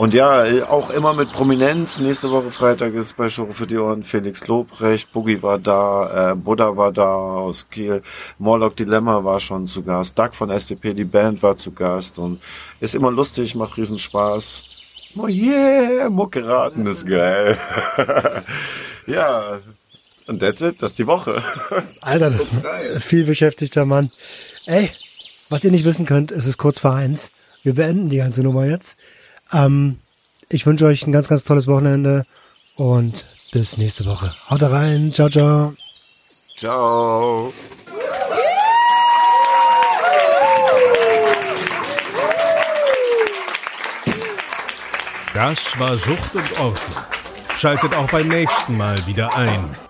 Und ja, auch immer mit Prominenz. Nächste Woche Freitag ist bei Show für die Ohren Felix Lobrecht, Boogie war da, äh, Buddha war da aus Kiel, Morlock Dilemma war schon zu Gast, Doug von SDP, die Band war zu Gast und ist immer lustig, macht riesen Spaß. Oh yeah, Mucke raten ist geil. ja, und that's it, das ist die Woche. Alter, viel beschäftigter Mann. Ey, was ihr nicht wissen könnt, es ist kurz vor eins. Wir beenden die ganze Nummer jetzt. Ähm, ich wünsche euch ein ganz, ganz tolles Wochenende und bis nächste Woche. Haut rein. Ciao, ciao. Ciao. Das war Sucht und Ordnung. Schaltet auch beim nächsten Mal wieder ein.